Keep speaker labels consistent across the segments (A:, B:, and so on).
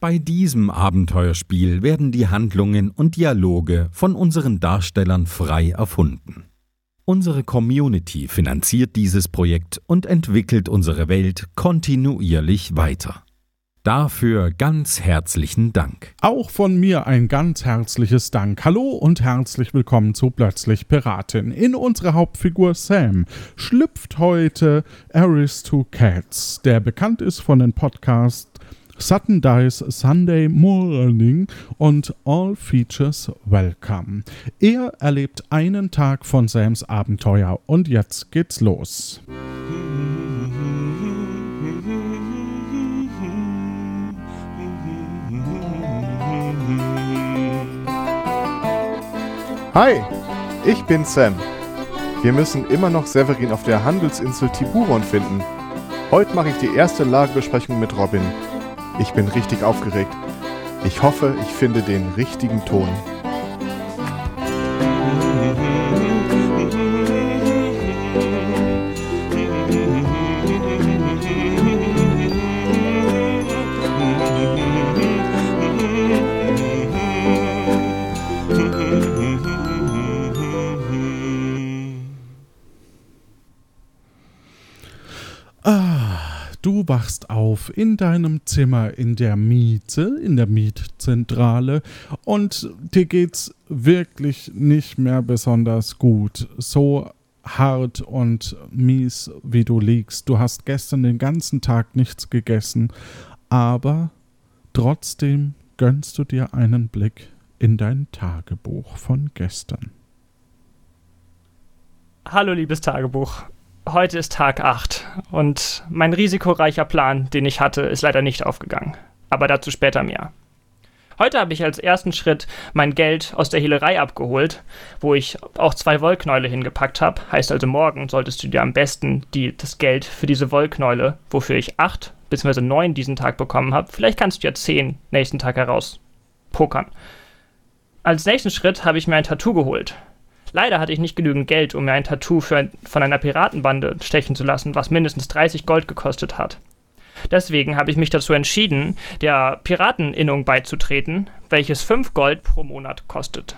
A: Bei diesem Abenteuerspiel werden die Handlungen und Dialoge von unseren Darstellern frei erfunden. Unsere Community finanziert dieses Projekt und entwickelt unsere Welt kontinuierlich weiter. Dafür ganz herzlichen Dank.
B: Auch von mir ein ganz herzliches Dank. Hallo und herzlich willkommen zu Plötzlich Piratin. In unsere Hauptfigur Sam schlüpft heute Aristocats, der bekannt ist von den Podcasts Sutton Dice Sunday Morning und All Features Welcome. Er erlebt einen Tag von Sams Abenteuer und jetzt geht's los.
C: Hi, ich bin Sam. Wir müssen immer noch Severin auf der Handelsinsel Tiburon finden. Heute mache ich die erste Lagebesprechung mit Robin. Ich bin richtig aufgeregt. Ich hoffe, ich finde den richtigen Ton.
B: Du wachst auf in deinem Zimmer in der Miete, in der Mietzentrale und dir geht's wirklich nicht mehr besonders gut. So hart und mies, wie du liegst. Du hast gestern den ganzen Tag nichts gegessen, aber trotzdem gönnst du dir einen Blick in dein Tagebuch von gestern.
D: Hallo liebes Tagebuch heute ist Tag 8 und mein risikoreicher Plan, den ich hatte, ist leider nicht aufgegangen. Aber dazu später mehr. Heute habe ich als ersten Schritt mein Geld aus der Hehlerei abgeholt, wo ich auch zwei Wollknäule hingepackt habe. Heißt also, morgen solltest du dir am besten die, das Geld für diese Wollknäule, wofür ich acht bzw. neun diesen Tag bekommen habe, vielleicht kannst du ja zehn nächsten Tag heraus pokern. Als nächsten Schritt habe ich mir ein Tattoo geholt. Leider hatte ich nicht genügend Geld, um mir ein Tattoo ein, von einer Piratenbande stechen zu lassen, was mindestens 30 Gold gekostet hat. Deswegen habe ich mich dazu entschieden, der Pirateninnung beizutreten, welches 5 Gold pro Monat kostet.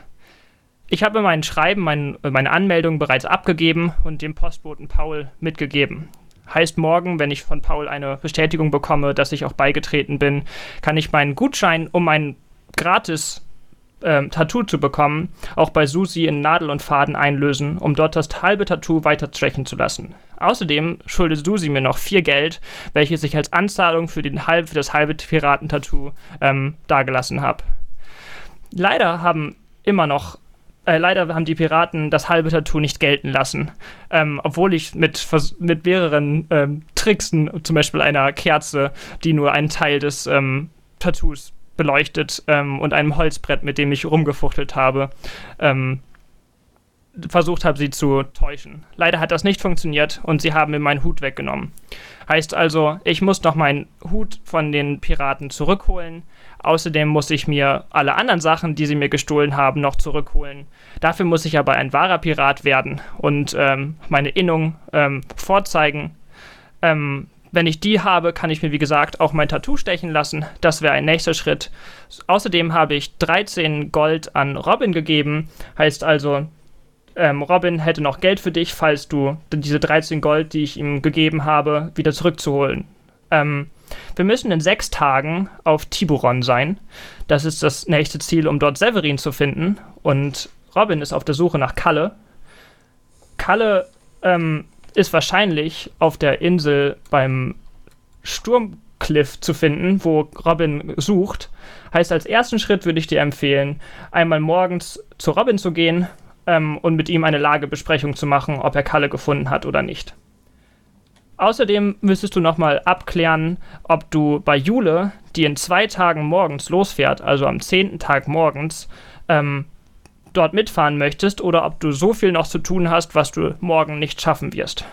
D: Ich habe mein Schreiben, mein, meine Anmeldung bereits abgegeben und dem Postboten Paul mitgegeben. Heißt morgen, wenn ich von Paul eine Bestätigung bekomme, dass ich auch beigetreten bin, kann ich meinen Gutschein um ein gratis ähm, Tattoo zu bekommen, auch bei Susi in Nadel und Faden einlösen, um dort das halbe Tattoo weiter stechen zu lassen. Außerdem schuldet Susi mir noch vier Geld, welches ich als Anzahlung für, den halb, für das halbe Piratentattoo ähm, dagelassen habe. Leider haben immer noch äh, leider haben die Piraten das halbe Tattoo nicht gelten lassen. Ähm, obwohl ich mit, mit mehreren ähm, Tricksen, zum Beispiel einer Kerze, die nur einen Teil des ähm, Tattoos beleuchtet ähm, und einem Holzbrett, mit dem ich rumgefuchtelt habe, ähm, versucht habe, sie zu täuschen. Leider hat das nicht funktioniert und sie haben mir meinen Hut weggenommen. Heißt also, ich muss noch meinen Hut von den Piraten zurückholen. Außerdem muss ich mir alle anderen Sachen, die sie mir gestohlen haben, noch zurückholen. Dafür muss ich aber ein wahrer Pirat werden und ähm, meine Innung ähm, vorzeigen. Ähm, wenn ich die habe, kann ich mir, wie gesagt, auch mein Tattoo stechen lassen. Das wäre ein nächster Schritt. Außerdem habe ich 13 Gold an Robin gegeben. Heißt also, ähm, Robin hätte noch Geld für dich, falls du diese 13 Gold, die ich ihm gegeben habe, wieder zurückzuholen. Ähm, wir müssen in sechs Tagen auf Tiburon sein. Das ist das nächste Ziel, um dort Severin zu finden. Und Robin ist auf der Suche nach Kalle. Kalle ähm, ist wahrscheinlich auf der Insel beim Sturmcliff zu finden, wo Robin sucht. Heißt, als ersten Schritt würde ich dir empfehlen, einmal morgens zu Robin zu gehen ähm, und mit ihm eine Lagebesprechung zu machen, ob er Kalle gefunden hat oder nicht. Außerdem müsstest du nochmal abklären, ob du bei Jule, die in zwei Tagen morgens losfährt, also am zehnten Tag morgens, ähm, dort mitfahren möchtest oder ob du so viel noch zu tun hast, was du morgen nicht schaffen wirst.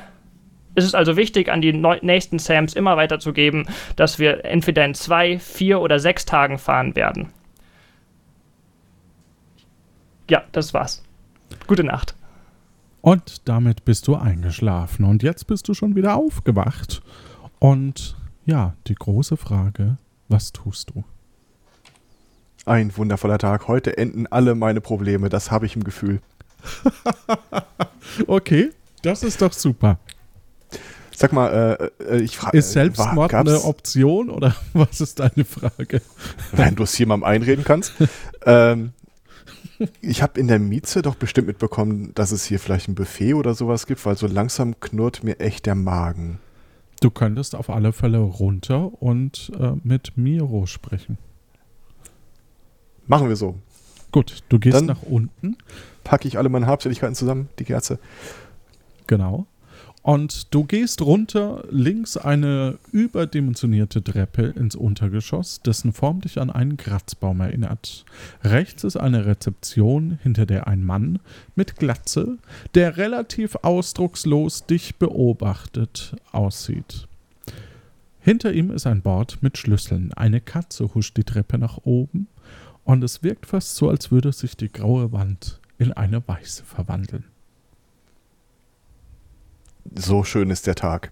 D: Es ist also wichtig, an die nächsten Sams immer weiterzugeben, dass wir entweder in zwei, vier oder sechs Tagen fahren werden. Ja, das war's. Gute Nacht.
B: Und damit bist du eingeschlafen und jetzt bist du schon wieder aufgewacht. Und ja, die große Frage, was tust du?
C: Ein wundervoller Tag. Heute enden alle meine Probleme. Das habe ich im Gefühl.
B: okay, das ist doch super.
C: Sag mal, äh, äh ich frage.
B: Ist Selbstmord war, eine Option oder was ist deine Frage?
C: Wenn du es jemandem einreden kannst. ähm, ich habe in der Mieze doch bestimmt mitbekommen, dass es hier vielleicht ein Buffet oder sowas gibt, weil so langsam knurrt mir echt der Magen.
B: Du könntest auf alle Fälle runter und äh, mit Miro sprechen.
C: Machen wir so.
B: Gut, du gehst Dann nach unten.
C: Packe ich alle meine Habseligkeiten zusammen, die Kerze.
B: Genau. Und du gehst runter, links eine überdimensionierte Treppe ins Untergeschoss, dessen Form dich an einen Kratzbaum erinnert. Rechts ist eine Rezeption, hinter der ein Mann mit Glatze, der relativ ausdruckslos dich beobachtet, aussieht. Hinter ihm ist ein Bord mit Schlüsseln. Eine Katze huscht die Treppe nach oben und es wirkt fast so, als würde sich die graue Wand in eine weiße verwandeln
C: so schön ist der Tag.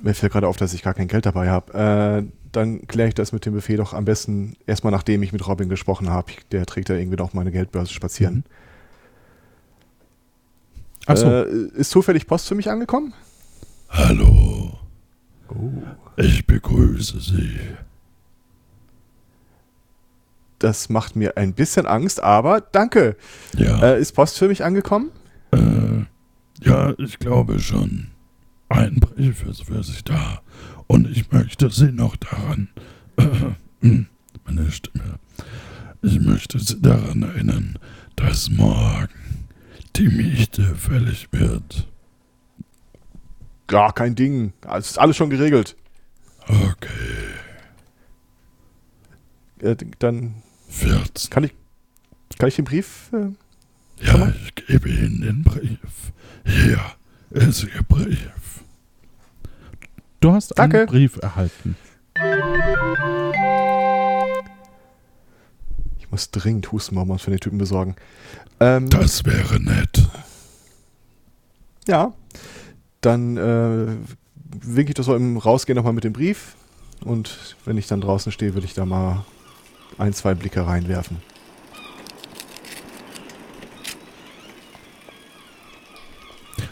C: Mir fällt gerade auf, dass ich gar kein Geld dabei habe. Äh, dann kläre ich das mit dem Buffet doch am besten erstmal, nachdem ich mit Robin gesprochen habe. Der trägt ja irgendwie noch meine Geldbörse spazieren. Mhm. Achso. Äh, ist zufällig Post für mich angekommen?
E: Hallo. Oh. Ich begrüße Sie.
C: Das macht mir ein bisschen Angst, aber danke.
E: Ja.
C: Äh, ist Post für mich angekommen?
E: Äh, ja, ich glaube schon. Ein Brief ist für sich da. Und ich möchte Sie noch daran. Äh, meine Stimme. Ich möchte Sie daran erinnern, dass morgen die Miete fällig wird.
C: Gar kein Ding. Es ist alles schon geregelt.
E: Okay.
C: Äh, dann.
E: 14.
C: Kann ich, kann ich den Brief. Äh,
E: ja, ich gebe Ihnen den Brief. Hier ist Ihr Brief.
B: Du hast Danke. einen Brief erhalten.
C: Ich muss dringend Hustenbonbons für den Typen besorgen.
E: Ähm, das wäre nett.
C: Ja. Dann äh, winke ich das so im Rausgehen nochmal mit dem Brief. Und wenn ich dann draußen stehe, will ich da mal ein, zwei Blicke reinwerfen.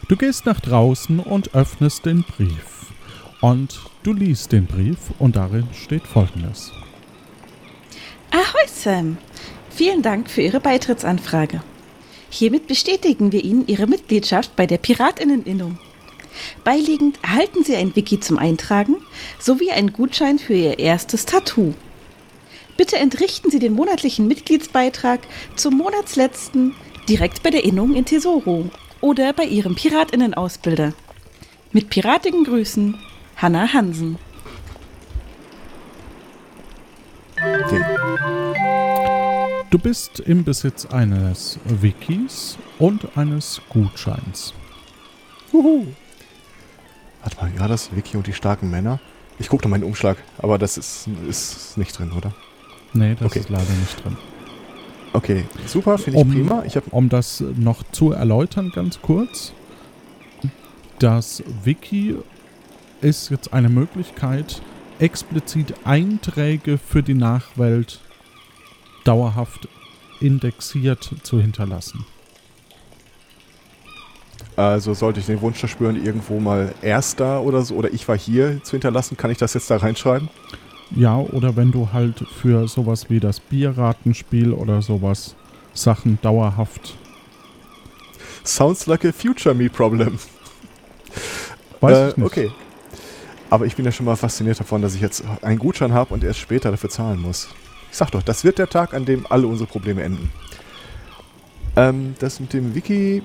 B: Du gehst nach draußen und öffnest den Brief. Und du liest den Brief und darin steht folgendes.
F: Ahoi Sam, vielen Dank für Ihre Beitrittsanfrage. Hiermit bestätigen wir Ihnen Ihre Mitgliedschaft bei der Piratinneninnung. Beiliegend erhalten Sie ein Wiki zum Eintragen sowie einen Gutschein für Ihr erstes Tattoo. Bitte entrichten Sie den monatlichen Mitgliedsbeitrag zum Monatsletzten direkt bei der Innung in Tesoro oder bei ihrem Piratinnen-Ausbilder. Mit piratigen Grüßen, Hanna Hansen.
B: Du bist im Besitz eines Wikis und eines Gutscheins.
C: Juhu. Warte mal, ja, das Wiki und die starken Männer. Ich gucke noch meinen Umschlag, aber das ist, ist nicht drin, oder?
B: Nee, das okay. ist leider nicht drin.
C: Okay, super, finde ich
B: um,
C: prima.
B: Ich um das noch zu erläutern, ganz kurz. Das Wiki ist jetzt eine Möglichkeit, explizit Einträge für die Nachwelt dauerhaft indexiert zu hinterlassen.
C: Also sollte ich den Wunsch verspüren, irgendwo mal Erster oder so, oder ich war hier zu hinterlassen, kann ich das jetzt da reinschreiben?
B: Ja, oder wenn du halt für sowas wie das Bierratenspiel oder sowas Sachen dauerhaft.
C: Sounds like a future me problem.
B: Weiß äh, ich nicht.
C: Okay. Aber ich bin ja schon mal fasziniert davon, dass ich jetzt einen Gutschein habe und erst später dafür zahlen muss. Ich sag doch, das wird der Tag, an dem alle unsere Probleme enden. Ähm, das mit dem Wiki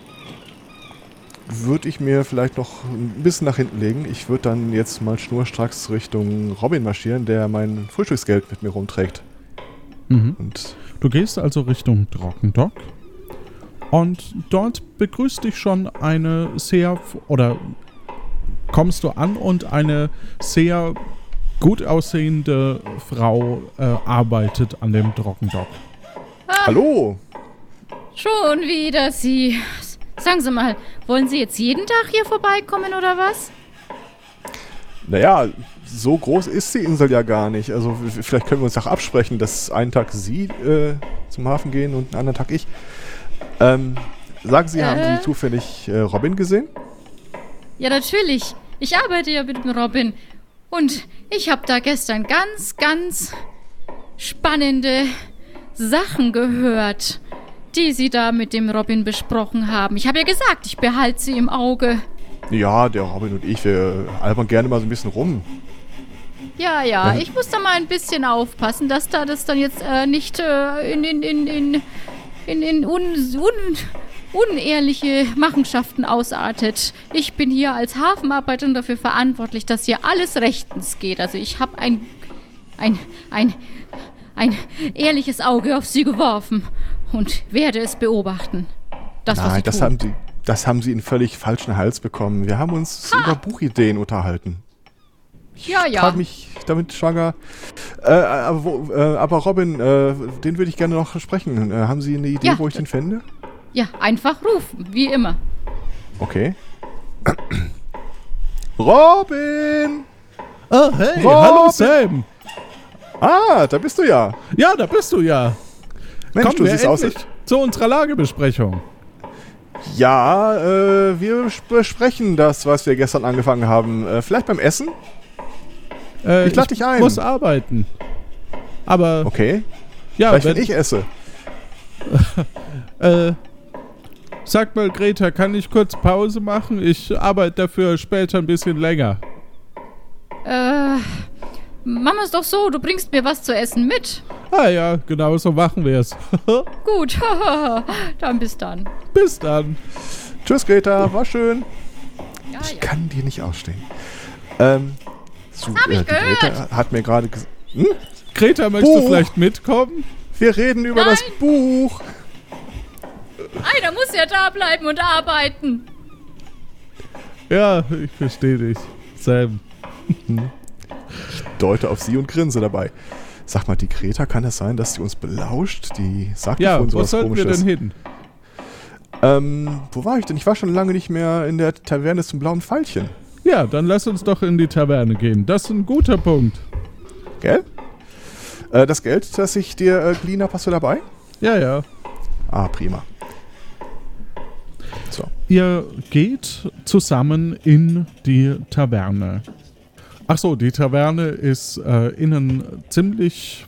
C: würde ich mir vielleicht noch ein bisschen nach hinten legen. Ich würde dann jetzt mal schnurstracks Richtung Robin marschieren, der mein Frühstücksgeld mit mir rumträgt.
B: Mhm. Und du gehst also Richtung Trockendock und dort begrüßt dich schon eine sehr oder kommst du an und eine sehr gut aussehende Frau äh, arbeitet an dem Trockendock.
C: Ah, Hallo!
G: Schon wieder Sie. Sagen Sie mal, wollen Sie jetzt jeden Tag hier vorbeikommen oder was?
C: Naja, so groß ist die Insel ja gar nicht. Also vielleicht können wir uns auch absprechen, dass einen Tag Sie äh, zum Hafen gehen und einen anderen Tag ich. Ähm, sagen Sie, haben
G: Äh?
C: Sie zufällig äh, Robin gesehen?
G: Ja, natürlich. Ich arbeite ja mit dem Robin. Und ich habe da gestern ganz, ganz spannende Sachen gehört, die Sie da mit dem Robin besprochen haben. Ich habe ja gesagt, ich behalte sie im Auge.
C: Ja, der Robin und ich, wir albern gerne mal so ein bisschen rum.
G: Ja, ja, ich muss da mal ein bisschen aufpassen, dass da das dann jetzt äh, nicht äh, in, in, in, in, in, in un, un, unehrliche Machenschaften ausartet. Ich bin hier als Hafenarbeiterin dafür verantwortlich, dass hier alles rechtens geht. Also ich habe ein, ein, ein, ein ehrliches Auge auf sie geworfen und werde es beobachten. Das, was sie
C: Nein, das
G: tun.
C: haben, die, das haben Sie in völlig falschen Hals bekommen. Wir haben uns über Buchideen unterhalten.
G: ja, ja.
C: Trag mich damit schwanger. Äh, aber, wo, äh, aber Robin, äh, den würde ich gerne noch sprechen. Äh, haben Sie eine Idee,
G: Ja.
C: wo ich den fände?
G: Ja, einfach rufen, wie immer.
C: Okay. Robin!
B: Oh, hey,
C: Robin!
B: hallo Sam.
C: Ah, da bist du ja.
B: Ja, da bist du ja.
C: Mensch,
B: Kommen
C: du siehst aus.
B: zu unserer Lagebesprechung.
C: Ja, äh, wir besprechen das, was wir gestern angefangen haben. Äh, vielleicht beim Essen?
B: Äh,
C: Ich lad dich ein.
B: muss arbeiten. Aber
C: Okay.
B: ja,
C: vielleicht,
B: wenn,
C: wenn ich esse.
B: äh, sag mal, Greta, kann ich kurz Pause machen? Ich arbeite dafür später ein bisschen länger.
G: Äh, machen wir es doch so, du bringst mir was zu essen mit.
B: Ah ja, genau so machen wir es.
G: Gut, dann bis dann.
B: Bis dann.
C: Tschüss, Greta. War schön.
G: Ja,
C: Ich
G: ja.
C: kann dir nicht ausstehen. Ähm, so,
G: hab ich
C: die Greta hat mir gerade gesagt. Hm?
B: Greta, möchtest du
C: Buch.
B: vielleicht mitkommen?
C: Wir reden über das Buch.
G: Einer muss ja da bleiben und arbeiten.
B: Ja, ich verstehe dich. Sam.
C: Deute auf sie und grinse dabei. Sag mal, die Greta, kann es sein, dass sie uns belauscht? Die sagt
B: Ja, wo
C: sowas
B: sollten wir
C: komisches.
B: denn hin?
C: Ähm, wo war ich denn? Ich war schon lange nicht mehr in der Taverne zum blauen Pfeilchen.
B: Ja, dann lass uns doch in die Taverne gehen. Das ist ein guter Punkt.
C: Gell? Äh, das Geld, das ich dir äh, geliehen habe, hast du dabei?
B: Ja, ja.
C: Ah, prima. So.
B: Ihr geht zusammen in die Taverne. Ach so, die Taverne ist äh, innen ziemlich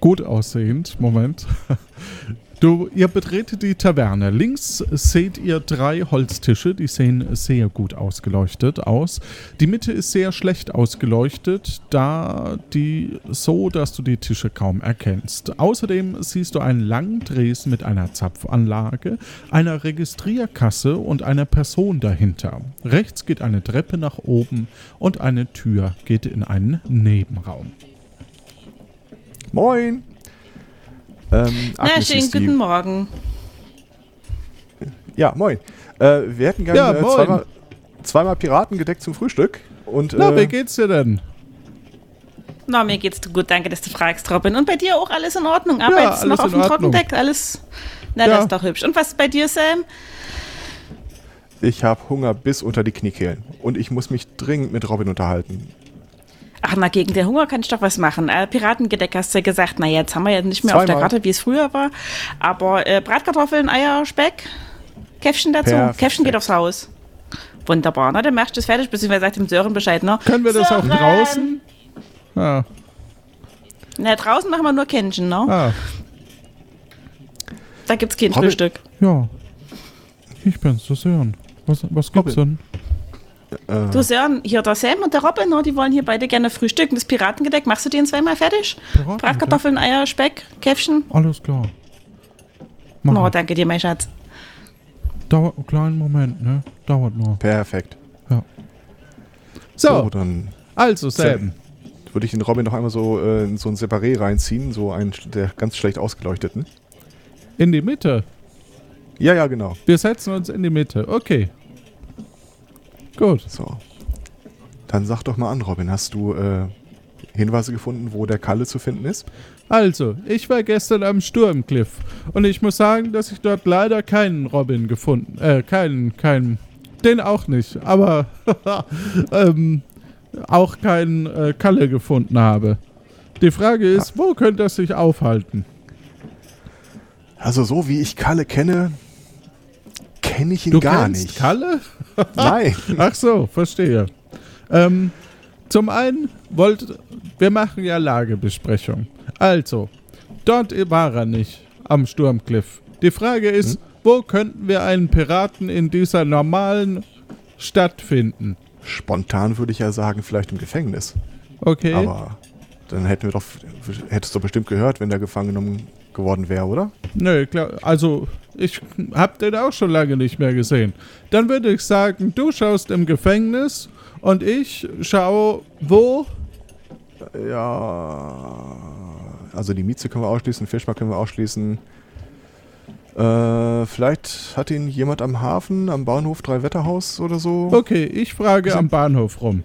B: gut aussehend. Moment. Du, ihr betretet die Taverne. Links seht ihr drei Holztische, die sehen sehr gut ausgeleuchtet aus. Die Mitte ist sehr schlecht ausgeleuchtet, da die so, dass du die Tische kaum erkennst. Außerdem siehst du einen langen Dresen mit einer Zapfanlage, einer Registrierkasse und einer Person dahinter. Rechts geht eine Treppe nach oben und eine Tür geht in einen Nebenraum.
C: Moin. Ähm,
F: Na,
C: Agnes
F: schönen
C: ist die-
F: guten Morgen.
C: Ja, moin. Äh, wir hätten gerne
B: Ja,
C: äh, zweimal, zweimal Piraten gedeckt zum Frühstück. Und,
B: Na, wie
C: äh,
B: geht's dir denn?
F: Na, mir geht's gut, danke, dass du fragst, Robin. Und bei dir auch alles in Ordnung? Arbeitest du
B: alles
F: noch auf dem. Trockendeck? Alles. Na,
B: Ja.
F: das ist doch hübsch. Und was ist bei dir, Sam?
C: ich habe Hunger bis unter die Kniekehlen. Und ich muss mich dringend mit Robin unterhalten.
F: Ach, na, gegen den Hunger kann ich doch was machen. Äh, Piratengedeck hast du ja gesagt. Na, jetzt haben wir ja nicht mehr auf der
C: Zweimal.
F: Karte, wie es früher war. Aber äh, Bratkartoffeln, Eier, Speck, Käffchen dazu.
C: Perfekt.
F: Käffchen geht aufs Haus. Wunderbar, na, dann machst du es fertig, beziehungsweise sagt dem Sören Bescheid, ne?
B: Können wir das auch
F: Sören!
B: draußen? Ah,
F: Na, draußen machen wir nur Kännchen, ne?
B: ah,
F: Da gibt's kein
C: Robin.
F: Frühstück.
B: ja. Ich bin's, das Sören. Was, was gibt's denn?
C: Äh,
F: Du Sören, hier der Sam und der Robin, ne, die wollen hier beide gerne frühstücken. Das Piratengedeck, machst du den zweimal fertig? Bratkartoffeln, Eier, Speck, Käffchen.
B: Alles klar. Mach
F: Oh,
B: ich.
F: danke dir, mein Schatz.
B: Dauert einen kleinen Moment, ne? Dauert nur.
C: perfekt.
B: So,
C: dann
B: also Sam.
C: würde ich den Robin noch einmal so äh, in so ein Separé reinziehen, so einen der ganz schlecht ausgeleuchteten.
B: In die Mitte.
C: Ja, ja, genau.
B: Wir setzen uns in die Mitte. Okay. Gut.
C: So. Dann sag doch mal an, Robin, hast du äh, Hinweise gefunden, wo der Kalle zu finden ist?
B: Also, ich war gestern am Sturmcliff und ich muss sagen, dass ich dort leider keinen Robin gefunden, äh, keinen, keinen, den auch nicht, aber ähm, auch keinen äh, Kalle gefunden habe. Die Frage ist, wo könnte er sich aufhalten?
C: Also so wie ich Kalle kenne, kenne ich ihn
B: Du
C: gar nicht.
B: Kalle?
C: Nein.
B: Ach so, verstehe. Ähm, zum einen wollt, wir machen ja Lagebesprechung. Also, dort war er nicht, am Sturmcliff. Die Frage ist, wo könnten wir einen Piraten in dieser normalen Stadt finden?
C: Spontan würde ich ja sagen, vielleicht im Gefängnis.
B: Okay.
C: Aber dann hätten wir doch, hättest du bestimmt gehört, wenn der gefangen genommen geworden wäre, oder?
B: Nö, klar, also ich hab den auch schon lange nicht mehr gesehen. Dann würde ich sagen, du schaust im Gefängnis und ich schaue wo?
C: Ja. Also die Mieze können wir ausschließen, Fischmarkt können wir ausschließen. Äh, vielleicht hat ihn jemand am Hafen, am Bahnhof Drei-Wetterhaus oder so.
B: Okay, ich frage am Bahnhof rum.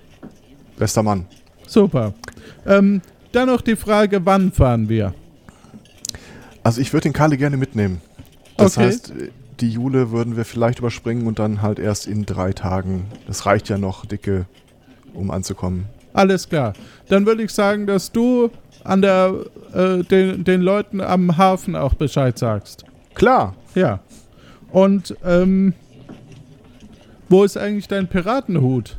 C: Bester Mann.
B: Super. Ähm, dann noch die Frage, wann fahren wir?
C: Also ich würde den Kalle gerne mitnehmen. Das
B: Okay.
C: heißt, die Jule würden wir vielleicht überspringen und dann halt erst in drei Tagen. Das reicht ja noch, dicke, um anzukommen.
B: Alles klar. Dann würde ich sagen, dass du an der äh, den, den Leuten am Hafen auch Bescheid sagst.
C: Klar.
B: Ja. Und ähm, wo ist eigentlich dein Piratenhut?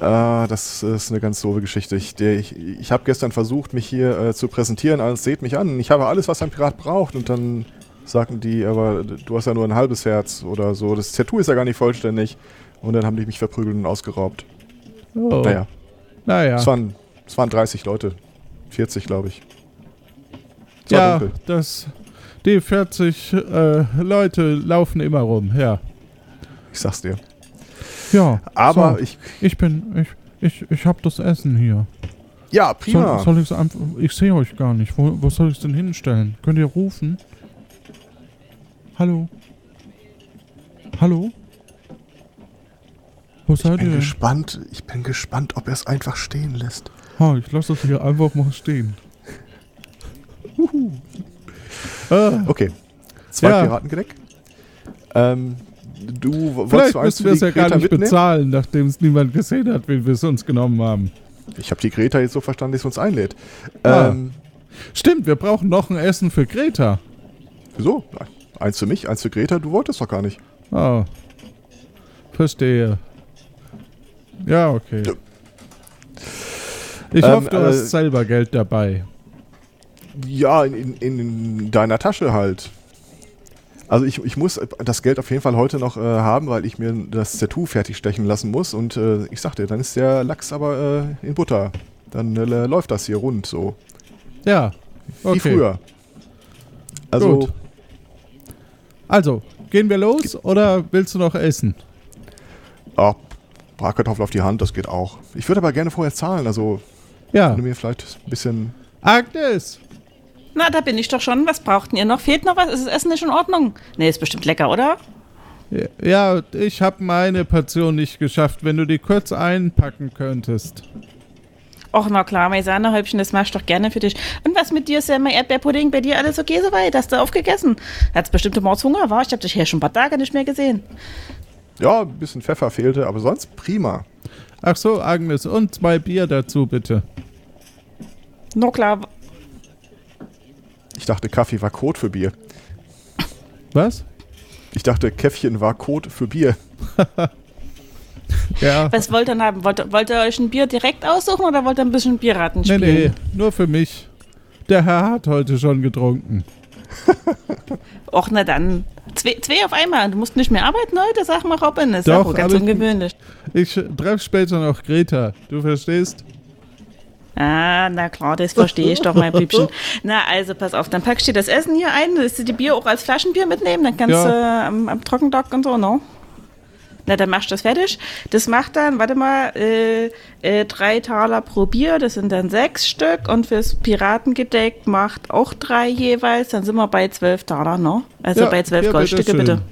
C: Äh, das ist eine ganz doofe Geschichte. Ich, der- ich, ich habe gestern versucht, mich hier äh, zu präsentieren, als seht mich an. Ich habe alles, was ein Pirat braucht. Und dann sagten die, aber du hast ja nur ein halbes Herz oder so. Das Tattoo ist ja gar nicht vollständig. Und dann haben die mich verprügelt und ausgeraubt.
B: Oh.
C: Naja,
B: Naja.
C: es, waren, es waren 30 Leute. 40, glaube ich. Es
B: ja, das. Die 40 äh, Leute laufen immer rum, ja.
C: Ich sag's dir.
B: Ja.
C: Aber
B: so,
C: ich.
B: ich bin. Ich, ich, ich hab das Essen hier.
C: Ja, prima.
B: Soll, soll ich's einfach. Ich sehe euch gar nicht. Wo, wo soll ich denn hinstellen? Könnt ihr rufen? Hallo? Hallo? Wo
C: ich
B: seid
C: bin
B: ihr?
C: gespannt. Ich bin gespannt, ob er es einfach stehen lässt.
B: Ha, ich lasse das hier einfach mal stehen. Ah,
C: Okay. Zwei
B: Ja.
C: Piratengedeck. Ähm, du
B: vielleicht
C: du
B: müssen wir es ja gar nicht
C: mitnehmen?
B: bezahlen, nachdem es niemand gesehen hat, wie wir es uns genommen haben.
C: Ich habe die Greta jetzt so verstanden, dass sie uns einlädt.
B: Ah.
C: Ähm,
B: Stimmt, wir brauchen noch ein Essen für Greta.
C: wieso? Eins für mich, eins für Greta. Du wolltest doch gar nicht.
B: Oh. Verstehe. Ja, okay. Ich
C: Ähm,
B: hoffe, du
C: äh,
B: hast selber Geld dabei.
C: Ja, in, in, in deiner Tasche halt. Also ich, ich muss das Geld auf jeden Fall heute noch äh, haben, weil ich mir das Tattoo fertig stechen lassen muss. Und äh, ich sagte, dann ist der Lachs aber äh, in Butter. Dann äh, läuft das hier rund so.
B: Ja.
C: Wie
B: Okay.
C: früher. Also,
B: Gut. Also, gehen wir los oder willst du noch essen?
C: ah, Bratkartoffel auf die Hand, das geht auch. Ich würde aber gerne vorher zahlen. Also,
B: Ja.
C: wenn du mir vielleicht ein bisschen.
B: Agnes!
F: Na, da bin ich doch schon. Was braucht ihr noch? Fehlt noch was? Ist das Essen nicht in Ordnung? Nee, ist bestimmt lecker, oder?
B: Ja, ich habe meine Portion nicht geschafft. Wenn du die kurz einpacken könntest.
F: Och, na klar, mein Sahnehäubchen, das mach ich doch gerne für dich. Und was mit dir, Sam? Erdbeerpudding, bei dir alles okay soweit? Hast du aufgegessen? Hat's bestimmt Mords Hunger, war? Ich hab dich hier schon ein paar Tage nicht mehr gesehen.
C: Ja, ein bisschen Pfeffer fehlte, aber sonst prima.
B: Ach so, Agnes, und zwei Bier dazu, bitte.
F: Na klar,
C: Ich dachte, Kaffee war Code für Bier.
B: Was?
C: Ich dachte, Käffchen war Code für Bier.
B: Ja.
F: was wollt ihr denn haben? Wollt, wollt ihr euch ein Bier direkt aussuchen oder wollt ihr ein bisschen Bierraten
B: Nee,
F: spielen?
B: nee, nur für mich. Der Herr hat heute schon getrunken.
F: Och, na dann. Zwei, zwei auf einmal. Du musst nicht mehr arbeiten heute, sag mal Robin. Das ist
B: Doch,
F: auch ganz
B: aber ich-
F: ungewöhnlich.
B: Ich treffe später noch Greta. Du verstehst?
F: Ah, na klar, das verstehe ich doch, mein Liebchen. Na, also pass auf, dann packst du dir das Essen hier ein, willst du die Bier auch als Flaschenbier mitnehmen, dann kannst
B: Ja.
F: du äh, am, am Trockendock und so, ne? Na, dann machst du das fertig. Das macht dann, warte mal, äh, äh, drei Taler pro Bier, das sind dann sechs Stück und fürs Piratengedeck macht auch drei jeweils, dann sind wir bei zwölf Taler, ne? Also
B: Ja,
F: bei zwölf
B: ja,
F: Goldstücke, bitte.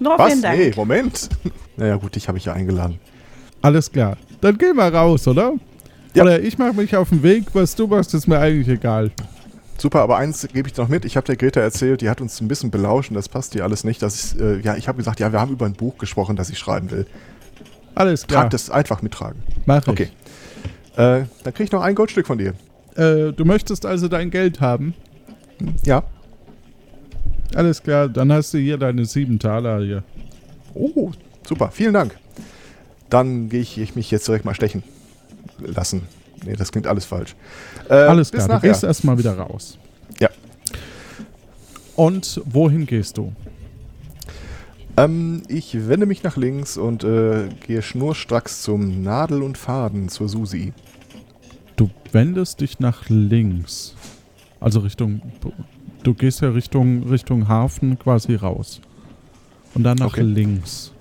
F: No,
C: Was?
F: vielen Dank.
C: Nee, Moment. naja, gut, dich habe ich ja eingeladen.
B: Alles klar. Dann geh mal raus, oder?
C: Ja.
B: Oder ich mache mich auf den Weg. Was du machst, ist mir eigentlich egal.
C: Super, aber eins gebe ich noch mit. Ich habe der Greta erzählt, die hat uns ein bisschen belauscht und das passt dir alles nicht. Dass ich, äh, ja, ich habe gesagt, ja, wir haben über ein Buch gesprochen, das ich schreiben will.
B: Alles klar.
C: Trag das einfach mittragen.
B: Mach ich.
C: Okay. Äh, dann krieg ich noch ein Goldstück von dir.
B: Äh, du möchtest also dein Geld haben?
C: Ja.
B: Alles klar, dann hast du hier deine sieben Taler hier.
C: Oh, super. Vielen Dank. Dann gehe ich, ich mich jetzt direkt mal stechen lassen. Nee, das klingt alles falsch. Äh,
B: Alles klar, du
C: nachher.
B: gehst erstmal wieder raus.
C: Ja.
B: Und wohin gehst du?
C: Ähm, ich wende mich nach links und äh, gehe schnurstracks zum Nadel und Faden zur Susi.
B: Du wendest dich nach links. Also Richtung. Du gehst ja Richtung, Richtung Hafen quasi raus. Und dann nach
C: Okay.
B: links.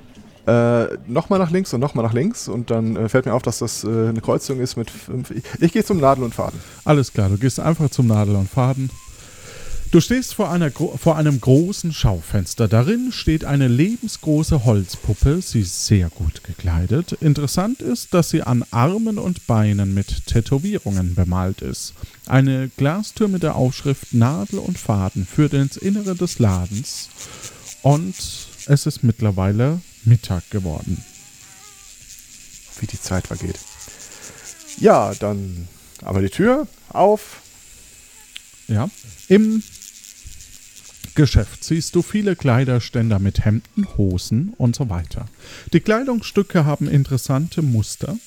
C: Äh, nochmal nach links und nochmal nach links und dann äh, fällt mir auf, dass das äh, eine Kreuzung ist mit fünf. Ich, ich gehe zum Nadel und Faden.
B: Alles klar, du gehst einfach zum Nadel und Faden. Du stehst vor, einer, vor einem großen Schaufenster. Darin steht eine lebensgroße Holzpuppe. Sie ist sehr gut gekleidet. Interessant ist, dass sie an Armen und Beinen mit Tätowierungen bemalt ist. Eine Glastür mit der Aufschrift Nadel und Faden führt ins Innere des Ladens. Und es ist mittlerweile Mittag geworden.
C: Wie die Zeit vergeht. Ja, dann aber die Tür auf.
B: Ja. Im Geschäft siehst du viele Kleiderständer mit Hemden, Hosen und so weiter. Die Kleidungsstücke haben interessante Muster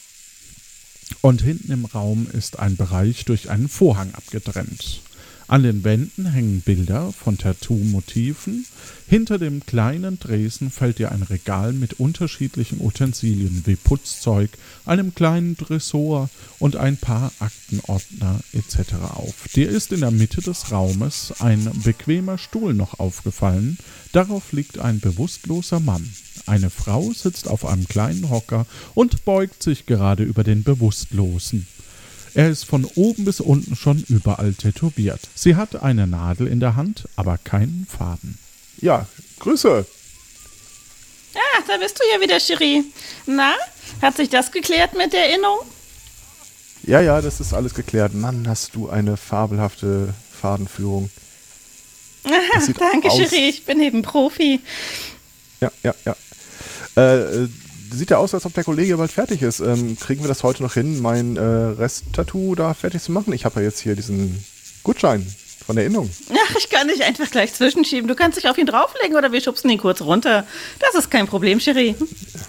B: und hinten im Raum ist ein Bereich durch einen Vorhang abgetrennt. An den Wänden hängen Bilder von Tattoo-Motiven. Hinter dem kleinen Tresen fällt dir ein Regal mit unterschiedlichen Utensilien wie Putzzeug, einem kleinen Tresor und ein paar Aktenordner etc. auf. Dir ist in der Mitte des Raumes ein bequemer Stuhl noch aufgefallen. Darauf liegt ein bewusstloser Mann. Eine Frau sitzt auf einem kleinen Hocker und beugt sich gerade über den Bewusstlosen. Er ist von oben bis unten schon überall tätowiert. Sie hat eine Nadel in der Hand, aber keinen Faden.
C: Ja, Grüße.
F: Ah, da bist du ja wieder, Cherie. Na, hat sich das geklärt mit der Erinnerung?
C: Ja, ja, das ist alles geklärt. Mann, hast du eine fabelhafte Fadenführung. Sieht
F: Danke,
C: aus-
F: Cherie, ich bin eben Profi.
C: Ja, ja, ja. Äh, äh, sieht ja aus, als ob der Kollege bald fertig ist. Ähm, kriegen wir das heute noch hin, mein äh, Rest-Tattoo da fertig zu machen? Ich habe ja jetzt hier diesen Gutschein von der Erinnerung.
F: Ach, ich kann dich einfach gleich zwischenschieben. Du kannst dich auf ihn drauflegen oder wir schubsen ihn kurz runter. Das ist kein Problem, Cherie.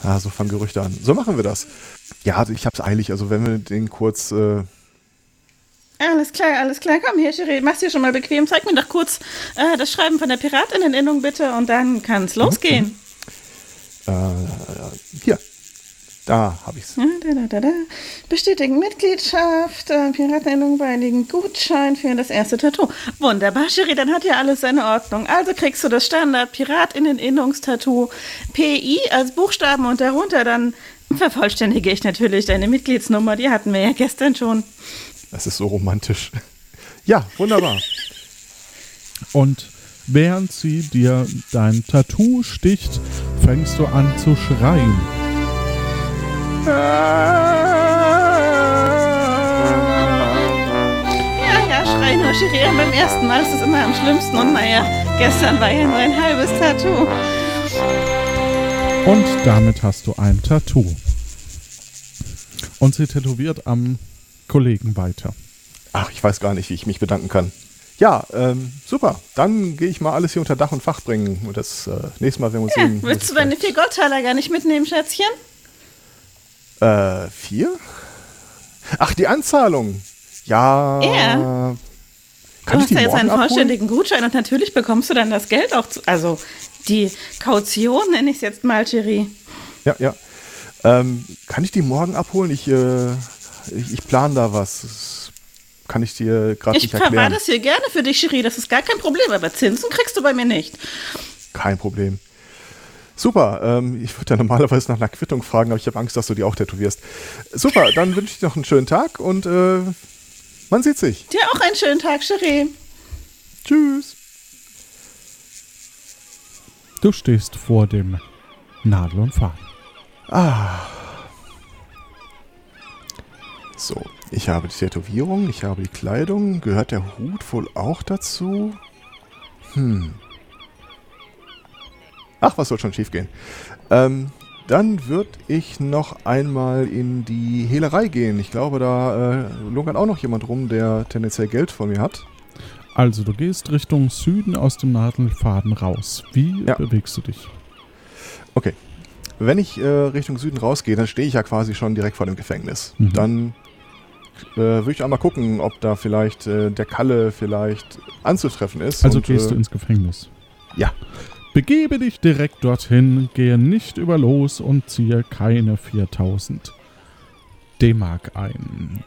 C: Ah, so fangen Gerüchte an. So machen wir das. Ja, also ich hab's eilig. Also wenn wir den kurz... Äh,
F: Alles klar, alles klar. Komm her, Cherie, mach's dir schon mal bequem. Zeig mir doch kurz äh, das Schreiben von der Piratinneninnung bitte und dann kann's losgehen.
C: Äh, hier. Da habe
F: da, da. Bestätigen Mitgliedschaft, äh, Pirateninnung beiligen, Gutschein für das erste Tattoo. Wunderbar, Cherie, dann hat ja alles seine Ordnung. Also kriegst du das Standard Piratinneninnungstattoo PI als Buchstaben und darunter dann vervollständige ich natürlich deine Mitgliedsnummer. Die hatten wir ja gestern schon.
C: Das ist so romantisch. Ja, wunderbar.
B: Und während sie dir dein Tattoo sticht, fängst du an zu schreien.
F: Ja, ja, schrei nur, Cherie. Und beim ersten Mal ist es immer am schlimmsten. Und naja, gestern war ja nur ein halbes Tattoo.
B: Und damit hast du ein Tattoo. Und sie tätowiert am Kollegen weiter.
C: Ach, ich weiß gar nicht, wie ich mich bedanken kann. Ja, ähm, super. Dann gehe ich mal alles hier unter Dach und Fach bringen. Und das äh, nächste Mal, wenn wir uns
F: Ja,
C: sehen.
F: willst du deine vier Goldtaler gar nicht mitnehmen, Schätzchen?
C: Äh, vier? Ach, die Anzahlung. Ja.
F: Ja.
C: Kann
F: du hast ja jetzt einen
C: abholen?
F: vollständigen Gutschein und natürlich bekommst du dann das Geld auch zu. Also die Kaution nenne ich es jetzt mal, Cherie.
C: Ja, ja. Ähm, kann ich die morgen abholen? Ich, äh, ich, ich plane da was. Kann ich dir gerade
F: Ich
C: nicht
F: verwahre
C: erklären.
F: das hier gerne für dich, Cherie. Das ist gar kein Problem, aber Zinsen kriegst du bei mir nicht.
C: Kein Problem. Super. Ähm, ich würde ja normalerweise nach einer Quittung fragen, aber ich habe Angst, dass du die auch tätowierst. Super, dann wünsche ich dir noch einen schönen Tag und äh, man sieht sich.
F: Dir auch einen schönen Tag, Cherie.
C: Tschüss.
B: Du stehst vor dem Nadel und Faden.
C: So, ich habe die Tätowierung, ich habe die Kleidung. Gehört der Hut wohl auch dazu? Hm. Ach, was soll schon schiefgehen? Ähm, Dann würde ich noch einmal in die Hehlerei gehen. Ich glaube, da äh, lungert auch noch jemand rum, der tendenziell Geld von mir hat.
B: Also du gehst Richtung Süden aus dem Nadelfaden raus. Wie
C: Ja.
B: bewegst du dich?
C: Okay. Wenn ich äh, Richtung Süden rausgehe, dann stehe ich ja quasi schon direkt vor dem Gefängnis.
B: Mhm.
C: Dann äh, würde ich einmal gucken, ob da vielleicht äh, der Kalle vielleicht anzutreffen ist.
B: Also
C: Und,
B: gehst du
C: äh,
B: ins Gefängnis.
C: Ja.
B: Begebe dich direkt dorthin, gehe nicht über los und ziehe keine 4000 D-Mark ein.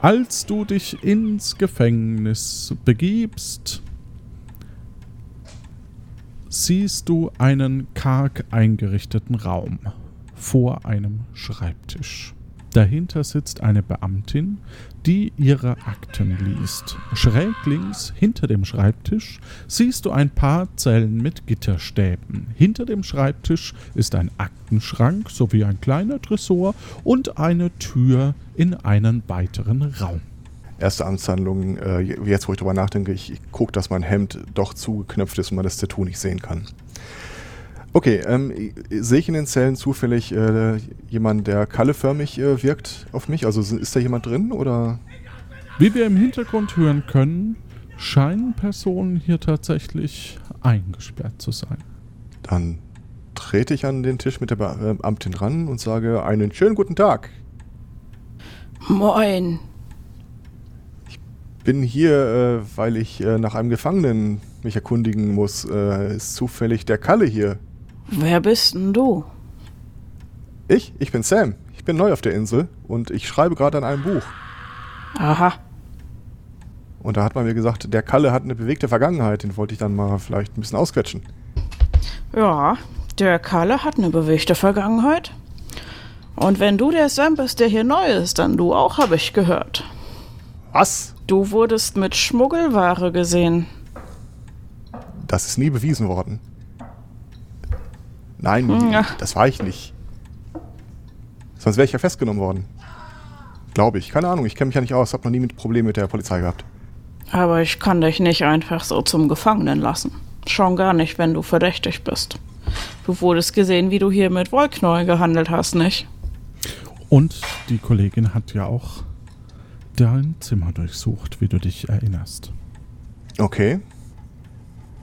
B: Als du dich ins Gefängnis begibst, siehst du einen karg eingerichteten Raum vor einem Schreibtisch. Dahinter sitzt eine Beamtin, die ihre Akten liest. Schräg links hinter dem Schreibtisch siehst du ein paar Zellen mit Gitterstäben. Hinter dem Schreibtisch ist ein Aktenschrank sowie ein kleiner Tresor und eine Tür in einen weiteren Raum.
C: erste Amtshandlung, äh, jetzt wo ich drüber nachdenke, ich, ich gucke, dass mein Hemd doch zugeknöpft ist und man das Tattoo nicht sehen kann. Okay, ähm, sehe ich in den Zellen zufällig äh, jemanden, der kalleförmig äh, wirkt auf mich? Also ist da jemand drin oder?
B: Wie wir im Hintergrund hören können, scheinen Personen hier tatsächlich eingesperrt zu sein.
C: Dann trete ich an den Tisch mit der Beamtin ran und sage einen schönen guten Tag.
F: Moin.
C: Bin hier, äh, weil ich äh, nach einem Gefangenen mich erkundigen muss. Äh, ist zufällig der Kalle hier.
F: Wer bist denn du?
C: Ich? Ich bin Sam. Ich bin neu auf der Insel und ich schreibe gerade an einem Buch.
F: Aha.
C: Und da hat man mir gesagt, der Kalle hat eine bewegte Vergangenheit. Den wollte ich dann mal vielleicht ein bisschen ausquetschen.
F: Ja, der Kalle hat eine bewegte Vergangenheit. Und wenn du der Sam bist, der hier neu ist, dann du auch, habe ich gehört.
C: Was?
F: Du wurdest mit Schmuggelware gesehen.
C: Das ist nie bewiesen worden. Nein,
F: Ja.
C: das war ich nicht. Sonst wäre ich ja festgenommen worden. Glaube ich. Keine Ahnung, ich kenne mich ja nicht aus. Hab noch nie mit Problemen mit der Polizei gehabt.
F: Aber ich kann dich nicht einfach so zum Gefangenen lassen. Schon gar nicht, wenn du verdächtig bist. Du wurdest gesehen, wie du hier mit Wollknäuel gehandelt hast, nicht?
B: Und die Kollegin hat ja auch dein Zimmer durchsucht, wie du dich erinnerst.
C: Okay.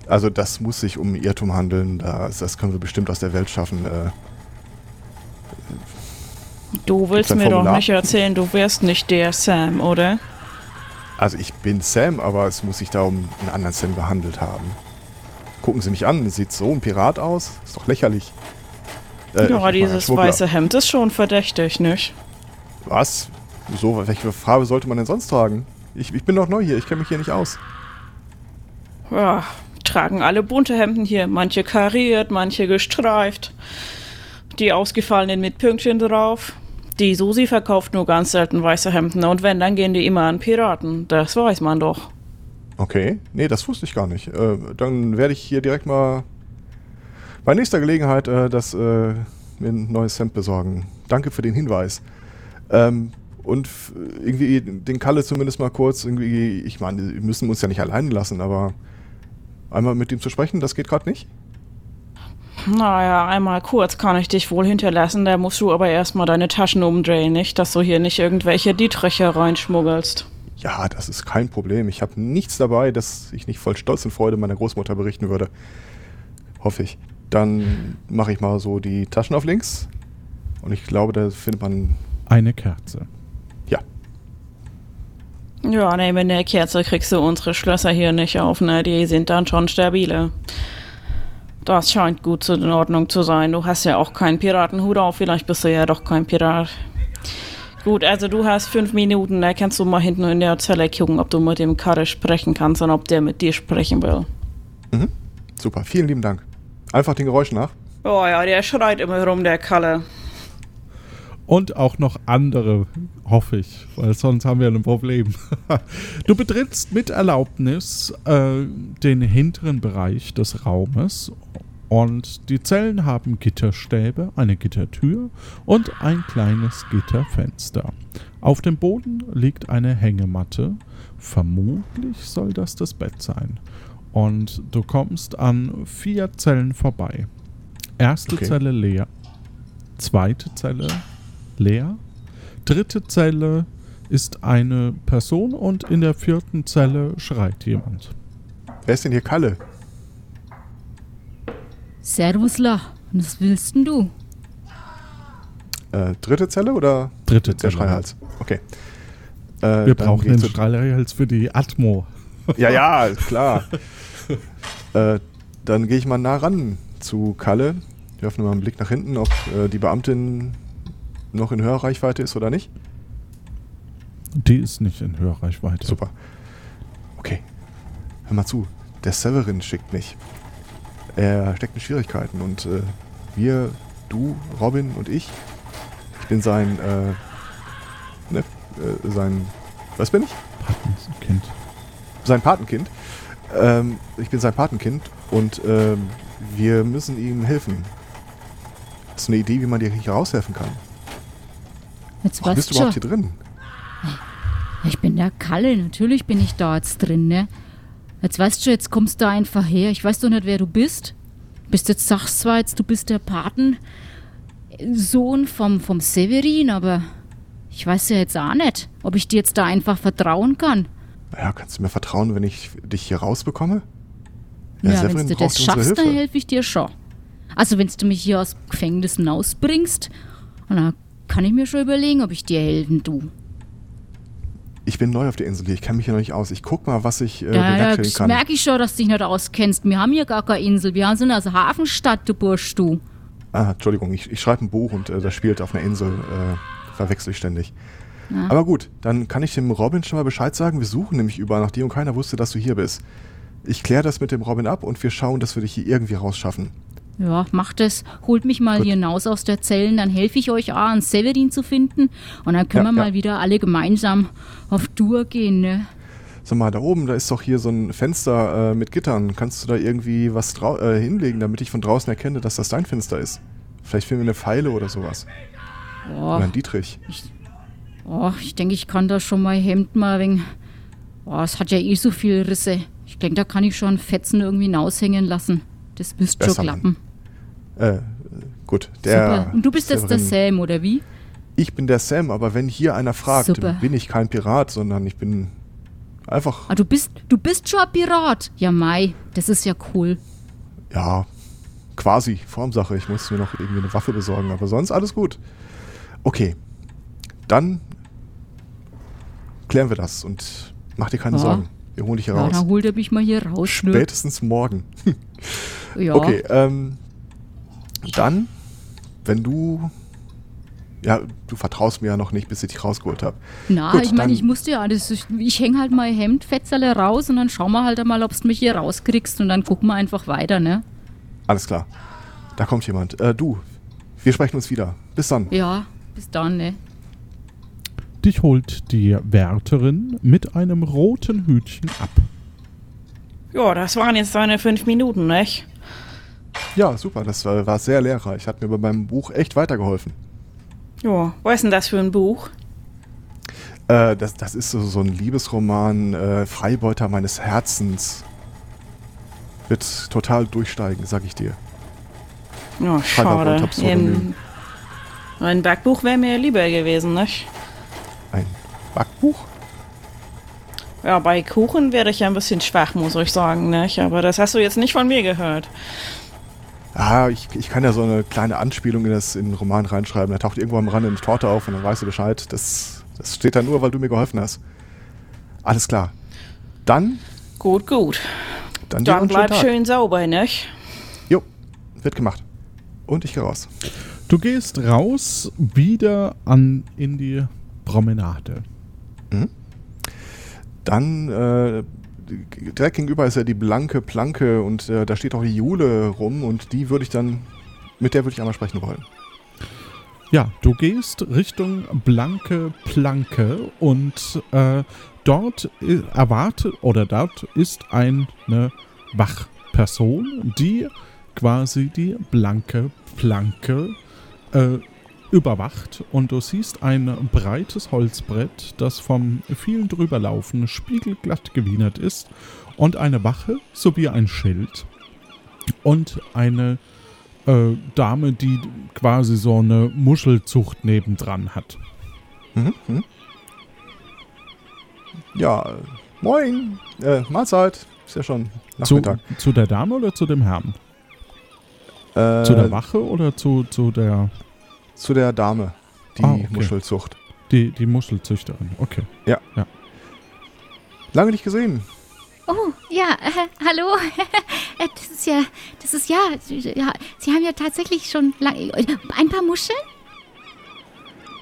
C: Also das muss sich um Irrtum handeln. Das, das können wir bestimmt aus der Welt schaffen. Äh,
F: Du willst mir doch nicht erzählen, du wärst nicht der Sam, oder?
C: also ich bin Sam, aber es muss sich da um einen anderen Sam gehandelt haben. Gucken Sie mich an, sieht so ein Pirat aus? Ist doch lächerlich. Äh,
F: ja, dieses weiße Hemd ist schon verdächtig, nicht?
C: Was? Wieso? Welche Farbe sollte man denn sonst tragen? Ich, ich bin doch neu hier, ich kenne mich hier nicht aus.
F: Ja, tragen alle bunte Hemden hier, manche kariert, manche gestreift. Die ausgefallenen mit Pünktchen drauf. Die Susi verkauft nur ganz selten weiße Hemden und wenn, dann gehen die immer an Piraten. Das weiß man doch.
C: Okay, nee, das wusste ich gar nicht. Äh, dann werde ich hier direkt mal bei nächster Gelegenheit äh, das äh, mir ein neues Hemd besorgen. Danke für den Hinweis. Ähm, und irgendwie den Kalle zumindest mal kurz, irgendwie, ich meine, wir müssen uns ja nicht allein lassen, aber einmal mit ihm zu sprechen, das geht gerade nicht?
F: Naja, einmal kurz kann ich dich wohl hinterlassen, da musst du aber erstmal deine Taschen umdrehen, nicht? Dass du hier nicht irgendwelche Dietriche reinschmuggelst.
C: Ja, das ist kein Problem. Ich habe nichts dabei, das ich nicht voll Stolz und Freude meiner Großmutter berichten würde. Hoffe ich. Dann mache ich mal so die Taschen auf links. Und ich glaube, da findet man.
B: Eine Kerze.
C: Ja,
F: nee, mit der Kerze kriegst du unsere Schlösser hier nicht auf, ne? Die sind dann schon stabile. Das scheint gut zu- in Ordnung zu sein. Du hast ja auch keinen Piratenhut auf, vielleicht bist du ja doch kein Pirat. Gut, also du hast fünf Minuten, da kannst du mal hinten in der Zelle gucken, ob du mit dem Karre sprechen kannst und ob der mit dir sprechen will.
C: super. Vielen lieben Dank. Einfach den Geräuschen nach.
F: Oh ja, der schreit immer rum, der Kalle.
B: Und auch noch andere, hoffe ich, weil sonst haben wir ein Problem. Du betrittst mit Erlaubnis äh, den hinteren Bereich des Raumes und die Zellen haben Gitterstäbe, eine Gittertür und ein kleines Gitterfenster. Auf dem Boden liegt eine Hängematte. Vermutlich soll das das Bett sein. Und du kommst an vier Zellen vorbei. Erste
C: Okay.
B: Zelle leer. Zweite Zelle leer. Dritte Zelle ist eine Person und in der vierten Zelle schreit jemand.
C: Wer ist denn hier Kalle?
G: Servusla, was willst denn du?
C: Äh, dritte Zelle oder
B: Dritte
C: der
B: Zelle.
C: Schreihals? Okay. Äh,
B: Wir brauchen den Schreihals für die Atmo.
C: Ja, ja, klar. äh, dann gehe ich mal nah ran zu Kalle. Ich werfe mal einen Blick nach hinten, ob äh, die Beamtin noch in Hörreichweite ist oder nicht.
B: Die ist nicht in Hörreichweite.
C: Super. Okay. Hör mal zu. Der Severin schickt mich. Er steckt in Schwierigkeiten und äh, wir, du, Robin und ich, ich bin sein, äh, ne, äh, sein, was bin ich?
B: Kind.
C: sein Patenkind. Ähm, ich bin sein Patenkind und ähm, wir müssen ihm helfen. Hast du eine Idee, wie man dir hier raushelfen kann?
G: Jetzt
C: Warum bist
G: weißt
C: du überhaupt hier drin?
G: Ich bin der Kalle, natürlich bin ich da jetzt drin, ne? Jetzt weißt du, jetzt kommst du einfach her. Ich weiß doch nicht, wer du bist. Bist jetzt, sagst zwar jetzt, du bist der Patensohn vom, vom Severin, aber ich weiß ja jetzt auch nicht, ob ich dir jetzt da einfach vertrauen kann.
C: Ja, kannst du mir vertrauen, wenn ich dich hier rausbekomme?
G: Ja,
C: Severin
G: wenn du das schaffst, dann helfe ich dir schon. Also, wenn du mich hier aus dem Gefängnis rausbringst, dann kann ich mir schon überlegen, ob ich dir helfen tu.
C: Ich bin neu auf der Insel hier, ich kenne mich hier noch nicht aus. Ich guck mal, was ich äh,
G: Ja, ja, das
C: kann.
G: merke ich schon, dass du dich nicht auskennst. Wir haben hier gar keine Insel. Wir sind also Hafenstadt, du Bursch, du.
C: Ah, Entschuldigung, ich, ich schreibe ein Buch und äh, das spielt auf einer Insel. Äh, verwechsel ich ständig.
G: Ja.
C: Aber gut, dann kann ich dem Robin schon mal Bescheid sagen. Wir suchen nämlich überall nach dir und keiner wusste, dass du hier bist. Ich kläre das mit dem Robin ab und wir schauen, dass wir dich hier irgendwie rausschaffen.
G: Ja, macht es. Holt mich mal
C: Gut.
G: hier hinaus aus der Zellen, dann helfe ich euch auch, einen Severin zu finden. Und dann können
C: Ja,
G: wir
C: ja.
G: mal wieder alle gemeinsam auf Tour gehen, ne?
C: Sag mal, da oben, da ist doch hier so ein Fenster äh, mit Gittern. Kannst du da irgendwie was äh, hinlegen, damit ich von draußen erkenne, dass das dein Fenster ist? Vielleicht finden wir eine Pfeile oder sowas.
G: Boah,
C: Oder ein Dietrich.
G: oh, ich denke, ich kann da schon mein Hemd mal wegen. Boah, es hat ja eh so viele Risse. Ich denke, da kann ich schon Fetzen irgendwie hinaushängen lassen. Das müsste schon klappen.
C: Äh, gut. Der
G: Super. Und du bist jetzt der Sam, oder wie?
C: Ich bin der Sam, aber wenn hier einer fragt,
G: Super.
C: bin ich kein Pirat, sondern ich bin einfach,
G: Ah, du bist, du bist schon ein Pirat. Ja, Mai, das ist ja cool.
C: ja, quasi Formsache. Ich muss mir noch irgendwie eine Waffe besorgen, aber sonst alles gut. Okay, dann klären wir das und mach dir keine
G: Ja.
C: Sorgen. Wir holen dich hier
G: Ja,
C: raus.
G: dann holt er mich mal hier raus. ne?
C: Spätestens morgen.
G: Ja.
C: Okay, ähm, dann, wenn du, ja, du vertraust mir ja noch nicht, bis ich dich rausgeholt habe.
G: Na,
C: Gut,
G: ich meine, ich musste ja, das ist, ich hänge halt mein Hemd Fetzerle raus und dann schauen wir halt einmal, ob du mich hier rauskriegst und dann gucken wir einfach weiter, ne?
C: Alles klar. Da kommt jemand. Äh, du, wir sprechen uns wieder. Bis dann.
G: Ja, bis dann, ne?
B: Dich holt die Wärterin mit einem roten Hütchen ab.
H: Ja, das waren jetzt deine fünf Minuten, nicht?
C: Ja, super. Das äh, war sehr lehrreich. Hat mir bei meinem Buch echt weitergeholfen.
H: Ja, was ist denn das für ein Buch?
C: Äh, das, das ist so, so ein Liebesroman, äh, Freibeuter meines Herzens. Wird total durchsteigen, sag ich dir.
H: Ja,
C: auch
H: schade. Ein, ein Backbuch wäre mir lieber gewesen, nicht?
C: Ein Backbuch?
H: Ja, bei Kuchen werde ich ja ein bisschen schwach, muss ich sagen, nicht? Aber das hast du jetzt nicht von mir gehört.
C: Ah, ich, ich kann ja so eine kleine Anspielung in, das, in den Roman reinschreiben. Da taucht irgendwo am Rande eine Torte auf und dann weißt du Bescheid. Das, das steht da nur, weil du mir geholfen hast. Alles klar. Dann,
H: Gut, gut.
C: dann,
H: Dann bleib
C: Tag.
H: schön sauber, nicht?
C: Jo, wird gemacht. Und ich gehe raus.
B: Du gehst raus wieder an in die Promenade.
C: Dann, äh, direkt gegenüber ist ja die blanke Planke und äh, da steht auch die Jule rum und die würde ich dann, mit der würde ich einmal sprechen wollen.
B: Ja, du gehst Richtung blanke Planke und äh, dort i- erwartet oder dort ist eine Wachperson, die quasi die blanke Planke äh, überwacht und du siehst ein breites Holzbrett, das vom vielen drüberlaufen spiegelglatt gewienert ist und eine Wache sowie ein Schild und eine äh, Dame, die quasi so eine Muschelzucht nebendran hat.
C: Mhm. mhm. Ja, moin. Äh, Mahlzeit. Ist ja schon
B: Zu,
C: Nachmittag.
B: zu der Dame oder zu dem Herrn?
C: äh,
B: Zu der Wache oder zu, zu der
C: Zu der Dame. Die
B: Ah, okay.
C: Muschelzucht.
B: die, die Muschelzüchterin? Okay.
C: Lange nicht gesehen.
G: Oh, ja, äh, hallo. Äh, das ist ja, das ist ja, ja, Sie haben ja tatsächlich schon lang, ein paar Muscheln?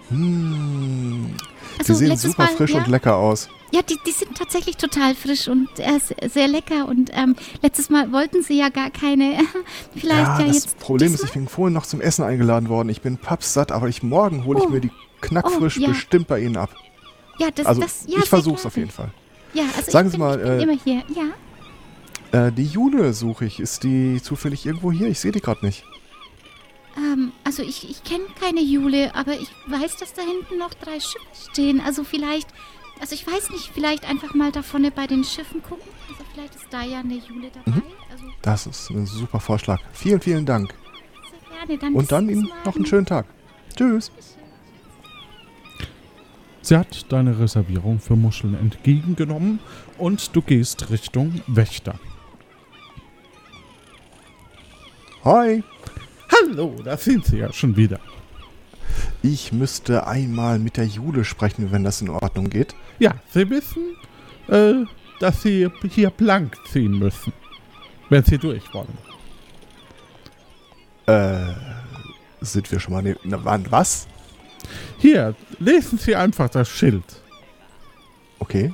C: Hm.
G: Also,
C: sehen
G: letztes
C: super
G: Mal,
C: frisch
G: ja?
C: und lecker aus.
G: Ja, die, die sind tatsächlich total frisch und äh, se- sehr lecker. Und ähm, letztes Mal wollten Sie ja gar keine. Vielleicht
C: Ja,
G: ja,
C: das
G: jetzt.
C: Problem ist,
G: diesmal?
C: ich bin vorhin noch zum Essen eingeladen worden. Ich bin pappsatt, aber ich, morgen hole ich
G: Oh.
C: mir die knackfrisch
G: Oh, ja.
C: bestimmt bei Ihnen ab.
G: Ja, das,
C: Also,
G: das, ja,
C: ich versuch's auf jeden Fall.
G: Ja, also
C: Sagen
G: ich
C: Sie
G: bin,
C: mal,
G: ich bin
C: äh,
G: immer hier. Ja.
C: Äh, die Jule suche ich. Ist die zufällig irgendwo hier? Ich sehe die gerade nicht.
G: Ähm, also ich, ich kenne keine Jule, aber ich weiß, dass da hinten noch drei Schiffe stehen. Also vielleicht, also ich weiß nicht, vielleicht einfach mal da vorne bei den Schiffen gucken. Also vielleicht ist da ja eine Jule dabei.
C: Mhm.
G: Also
C: Das ist ein super Vorschlag. Vielen, vielen Dank.
G: sehr gerne. Dann
C: Und dann Ihnen noch einen schönen Tag. Tschüss.
B: Sie hat deine Reservierung für Muscheln entgegengenommen und du gehst Richtung Wächter.
C: Hi.
B: Hallo, da sind Sie ja schon wieder.
C: Ich müsste einmal mit der Jule sprechen, wenn das in Ordnung geht.
B: Ja, Sie wissen, äh, dass Sie hier blank ziehen müssen, wenn Sie durch wollen.
C: Äh, sind wir schon mal... Ne na, wann, was?
B: Hier, lesen Sie einfach das Schild.
C: Okay.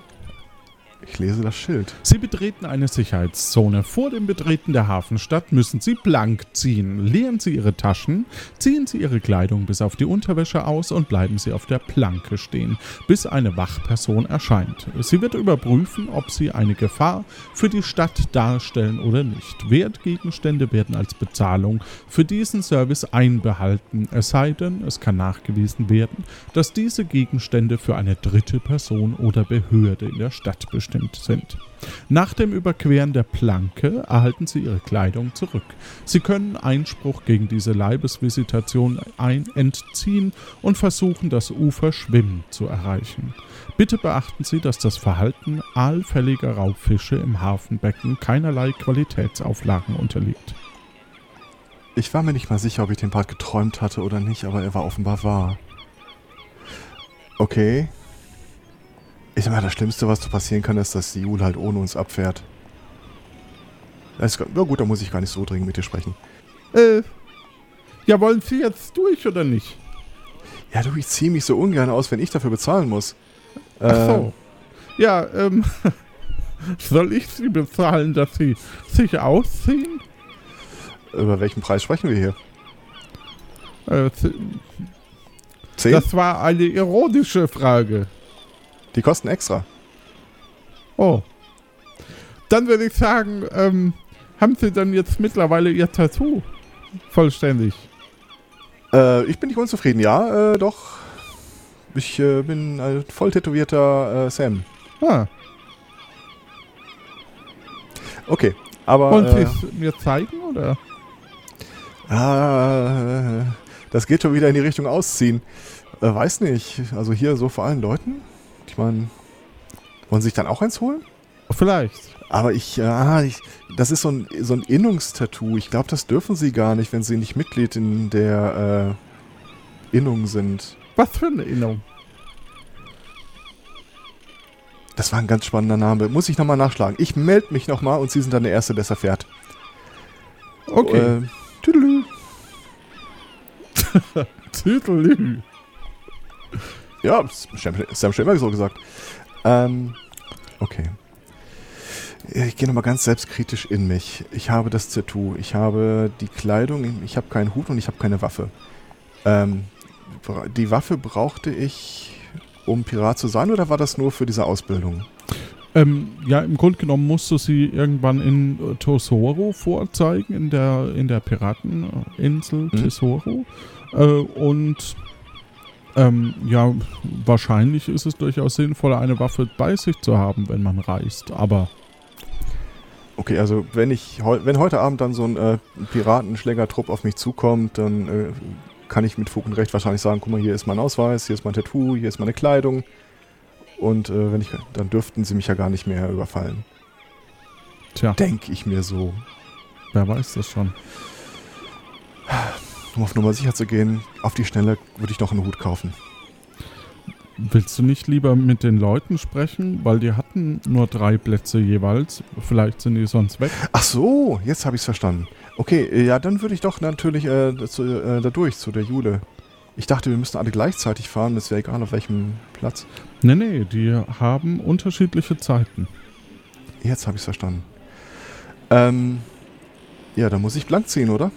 C: Ich lese das Schild.
B: Sie betreten eine Sicherheitszone. Vor dem Betreten der Hafenstadt müssen Sie blank ziehen. Leeren Sie Ihre Taschen, ziehen Sie Ihre Kleidung bis auf die Unterwäsche aus und bleiben Sie auf der Planke stehen, bis eine Wachperson erscheint. Sie wird überprüfen, ob Sie eine Gefahr für die Stadt darstellen oder nicht. Wertgegenstände werden als Bezahlung für diesen Service einbehalten, es sei denn, es kann nachgewiesen werden, dass diese Gegenstände für eine dritte Person oder Behörde in der Stadt bestimmt sind. Nach dem Überqueren der Planke erhalten Sie Ihre Kleidung zurück. Sie können Einspruch gegen diese Leibesvisitation ein entziehen und versuchen, das Ufer schwimmend zu erreichen. Bitte beachten Sie, dass das Verhalten aalfälliger Raubfische im Hafenbecken keinerlei Qualitätsauflagen unterliegt.
C: Ich war mir nicht mal sicher, ob ich den Part geträumt hatte oder nicht, aber er war offenbar wahr. Okay. Ich mal, das Schlimmste, was so passieren kann, ist, dass die Jule halt ohne uns abfährt. Das ist, ja gut, da muss ich gar nicht so dringend mit dir sprechen.
B: Äh, ja, wollen Sie jetzt durch oder nicht?
C: Ja, du, ich ziehe mich so ungern aus, wenn ich dafür bezahlen muss.
B: Ach so. Ja, ähm, soll ich Sie bezahlen, dass Sie sich ausziehen?
C: Äh, über welchen Preis sprechen wir hier?
B: Äh, Sie-
C: Zehn?
B: das war eine ironische Frage.
C: Die kosten extra.
B: Oh. Dann würde ich sagen, ähm, haben Sie dann jetzt mittlerweile Ihr Tattoo vollständig?
C: Äh, ich bin nicht unzufrieden, ja, äh, doch. Ich äh, bin ein voll tätowierter äh, Sam.
B: Ah.
C: Okay, aber. Äh,
B: Sie es mir zeigen, oder?
C: Ah, das geht schon wieder in die Richtung Ausziehen. Äh, weiß nicht. Also hier so vor allen Leuten? Ich meine, wollen Sie sich dann auch eins holen?
B: Vielleicht.
C: Aber ich, ah, ich das ist so ein, so ein Innungstattoo. Ich glaube, das dürfen Sie gar nicht, wenn Sie nicht Mitglied in der äh, Innung sind.
B: Was für eine Innung.
C: Das war ein ganz spannender Name. Muss ich nochmal nachschlagen. Ich melde mich nochmal und Sie sind dann der Erste, der es erfährt.
B: Okay.
C: Äh, tüdelü.
B: Tüdelü.
C: Ja, das ist Sam schon immer so gesagt. Ähm, okay. Ich gehe nochmal ganz selbstkritisch in mich. Ich habe das Tattoo, ich habe die Kleidung, ich habe keinen Hut und ich habe keine Waffe. Ähm, die Waffe brauchte ich, um Pirat zu sein, oder war das nur für diese Ausbildung?
B: Ähm, ja, im Grunde genommen musst du sie irgendwann in äh, Tesoro vorzeigen, in der, in der Pirateninsel Tesoro. Äh, und ähm, ja, wahrscheinlich ist es durchaus sinnvoll, eine Waffe bei sich zu haben, wenn man reist. Aber
C: Okay, also wenn ich heu wenn heute Abend dann so ein äh, Piratenschlägertrupp auf mich zukommt, dann äh, kann ich mit Fug und Recht wahrscheinlich sagen, guck mal, hier ist mein Ausweis, hier ist mein Tattoo, hier ist meine Kleidung. Und äh, wenn ich, dann dürften sie mich ja gar nicht mehr überfallen.
B: Tja,
C: Denke ich mir so.
B: wer weiß das schon.
C: Um auf Nummer sicher zu gehen, auf die Schnelle würde ich noch einen Hut kaufen.
B: Willst du nicht lieber mit den Leuten sprechen? Weil die hatten nur drei Plätze jeweils. Vielleicht sind die sonst weg.
C: Ach so, jetzt habe ich es verstanden. Okay, äh, ja, dann würde ich doch natürlich äh, zu, äh, da durch, zu der Jule. Ich dachte, wir müssten alle gleichzeitig fahren, das wäre egal auf welchem Platz.
B: Nee, nee, die haben unterschiedliche Zeiten.
C: Jetzt habe ich es verstanden. Ähm, ja, dann muss ich blank ziehen, oder?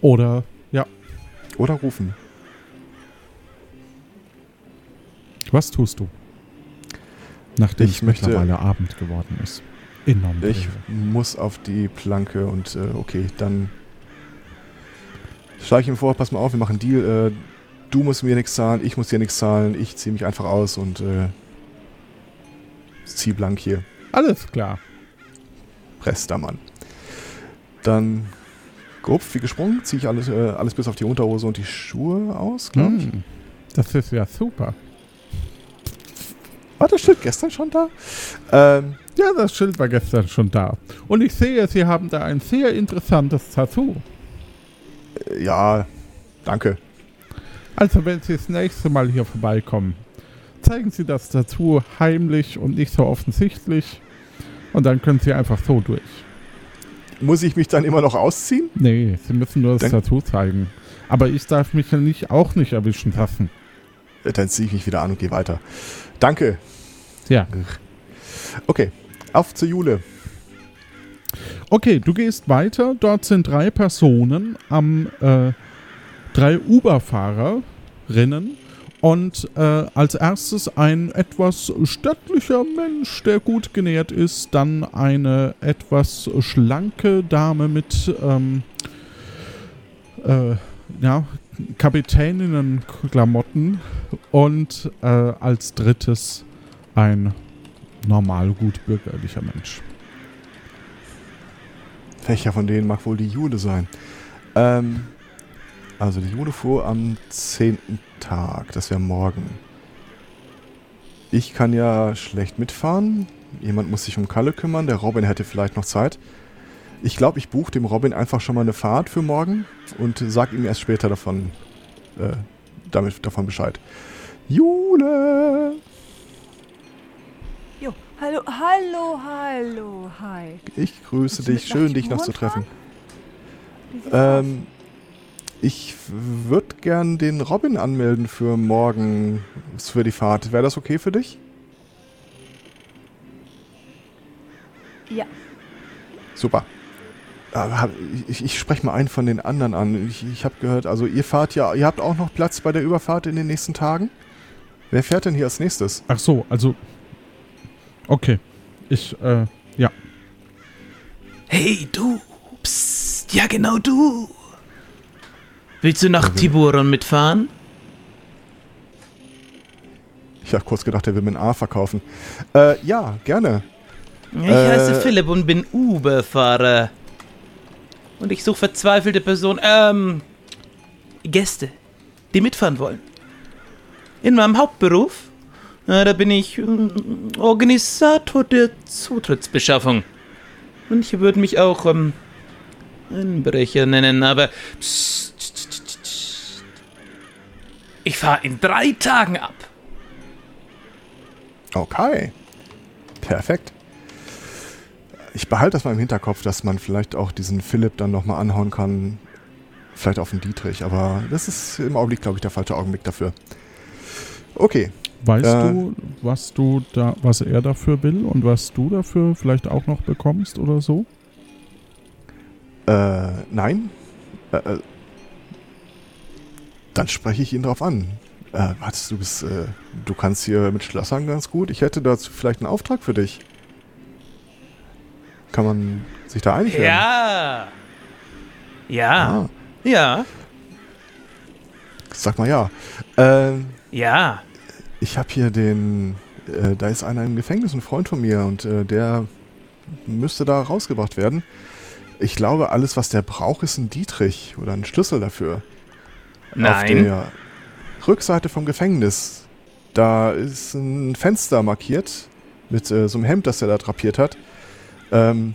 B: Oder, ja,
C: Oder rufen.
B: was tust du? Nachdem
C: Ich
B: es
C: möchte-
B: mittlerweile Abend geworden ist. Nombre.
C: Ich muss auf die Planke und äh, okay, dann schlage ich ihm vor, pass mal auf, wir machen einen Deal. Äh, du musst mir nichts zahlen, ich muss dir nichts zahlen, ich ziehe mich einfach aus und äh, zieh blank hier.
B: Alles klar.
C: Presster Mann. Dann gehupft wie gesprungen, ziehe ich alles, äh, alles bis auf die Unterhose und die Schuhe aus, glaube ich.
B: Hm, das ist ja super.
C: War das Schild gestern schon da? Ähm,
B: Ja, das Schild war gestern schon da. Und ich sehe, Sie haben da ein sehr interessantes Tattoo.
C: äh, ja, danke.
B: Also, wenn Sie das nächste Mal hier vorbeikommen, zeigen Sie das Tattoo heimlich und nicht so offensichtlich. Und dann können Sie einfach so durch.
C: Muss ich mich dann immer noch ausziehen?
B: Nee, Sie müssen nur das
C: Dann-
B: Tattoo zeigen. Aber ich darf mich ja nicht, auch nicht erwischen lassen.
C: Äh, Dann ziehe ich mich wieder an und gehe weiter. Danke.
B: Ja.
C: Okay, auf zur Jule.
B: Okay, du gehst weiter. Dort sind drei Personen am äh, drei Uber-Fahrerinnen und äh, als erstes ein etwas stattlicher Mensch, der gut genährt ist, dann eine etwas schlanke Dame mit ähm, äh, ja, Kapitäninnen-Klamotten und äh, als drittes ein normal gut bürgerlicher Mensch.
C: Welcher von denen mag wohl die Jule sein? Ähm, also die Jule fuhr am 10. Tag, das wäre morgen. Ich kann ja schlecht mitfahren. Jemand muss sich um Kalle kümmern. Der Robin hätte vielleicht noch Zeit. Ich glaube, ich buche dem Robin einfach schon mal eine Fahrt für morgen und sag ihm erst später davon, äh, damit, davon Bescheid. Jule!
I: Jo, hallo, hallo, hallo, hi.
C: Ich grüße dich. Schön, dich noch zu treffen. Ähm, ich würde gern den Robin anmelden für morgen für die Fahrt. Wäre das okay für dich?
I: Ja,
C: Super. Ich, ich spreche mal einen von den anderen an. Ich, ich habe gehört, also ihr fahrt ja, ihr habt auch noch Platz bei der Überfahrt in den nächsten Tagen? Wer fährt denn hier als nächstes?
B: Ach so, also. Okay. Ich, äh, ja.
J: Hey, du. Psst, ja genau du. Willst du nach Tiburon mitfahren?
C: Ich habe kurz gedacht, der will mir ein A verkaufen. Äh, ja, gerne.
J: Ich heiße
C: Äh.
J: Philipp und bin Uber-Fahrer. Und ich suche verzweifelte Personen, ähm, Gäste, die mitfahren wollen. In meinem Hauptberuf, äh, da bin ich ähm, Organisator der Zutrittsbeschaffung. Und ich würde mich auch, ähm, Einbrecher nennen, aber psst. Ich fahre in drei Tagen ab.
C: Okay. Perfekt. Ich behalte das mal im Hinterkopf, dass man vielleicht auch diesen Philipp dann nochmal anhauen kann. Vielleicht auf den Dietrich, aber das ist im Augenblick, glaube ich, der falsche Augenblick dafür. Okay.
B: Weißt
C: Äh.
B: du, was du da, was er dafür will und was du dafür vielleicht auch noch bekommst oder so?
C: Äh, nein. Äh, äh, dann spreche ich ihn drauf an. Äh, du bist, äh, du kannst hier mit Schlössern ganz gut. Ich hätte dazu vielleicht einen Auftrag für dich. Kann man sich da einig werden?
J: Ja. Ja.
C: Ah,
J: Ja.
C: sag mal ja. Ähm,
J: Ja.
C: Ich habe hier den, äh, da ist einer im Gefängnis, ein Freund von mir, und äh, der müsste da rausgebracht werden. Ich glaube, alles, was der braucht, ist ein Dietrich oder ein Schlüssel dafür. Auf
J: Nein.
C: der Rückseite vom Gefängnis, da ist ein Fenster markiert mit äh, so einem Hemd, das er da drapiert hat. Ähm,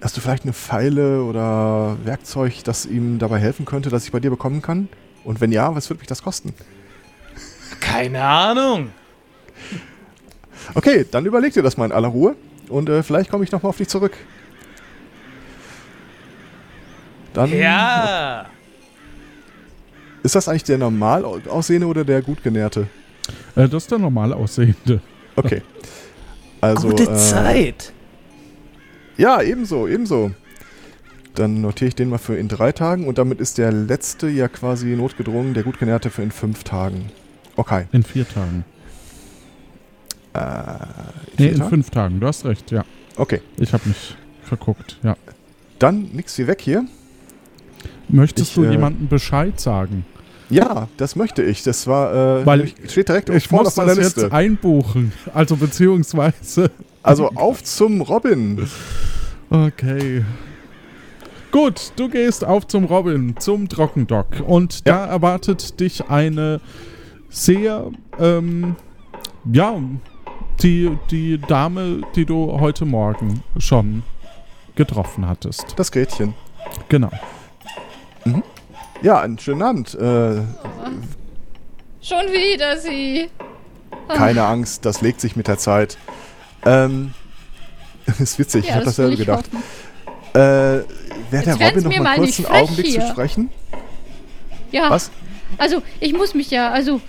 C: hast du vielleicht eine Pfeile oder Werkzeug, das ihm dabei helfen könnte, dass ich bei dir bekommen kann? Und wenn ja, was würde mich das kosten?
J: Keine Ahnung.
C: Okay, dann überleg dir das mal in aller Ruhe und äh, vielleicht komme ich nochmal auf dich zurück. Dann
J: Ja.
C: Ist das eigentlich der normal au- aussehende oder der gut genährte?
B: Äh, das ist der normal aussehende.
C: Okay. Also,
J: Gute
C: äh,
J: Zeit.
C: Ja, ebenso, ebenso. Dann notiere ich den mal für in drei Tagen und damit ist der letzte ja quasi notgedrungen, der gut genährte für in fünf Tagen. Okay.
B: In vier Tagen.
C: Äh,
B: Nee,
C: vier
B: in
C: Tagen?
B: fünf Tagen. Du hast recht, ja.
C: Okay.
B: Ich habe mich verguckt, ja.
C: Dann nix wie weg hier.
B: Möchtest
C: Ich,
B: du
C: äh,
B: jemandem Bescheid sagen?
C: Ja, das möchte ich. Das war, äh,
B: Weil
C: steht direkt
B: Ich
C: vorne
B: muss
C: auf meiner
B: das jetzt
C: Liste.
B: einbuchen. Also beziehungsweise.
C: Also auf zum Robin.
B: Okay. Gut, du gehst auf zum Robin, zum Trockendock. Und da erwartet dich eine sehr, ähm, ja, die, die Dame, die du heute Morgen schon getroffen hattest.
C: Das Gretchen.
B: Genau.
C: Ja, einen schönen Abend. Äh,
G: Schon wieder sie.
C: keine Angst, das legt sich mit der Zeit. Ähm, ist witzig, ich
G: Ja,
C: habe
G: das ich
C: gedacht.
G: hoffen.
C: Äh, Wäre der Robin noch mal kurz einen Augenblick zu
G: hier.
C: sprechen?
G: Ja.
C: Was?
G: Also, ich muss mich ja, also,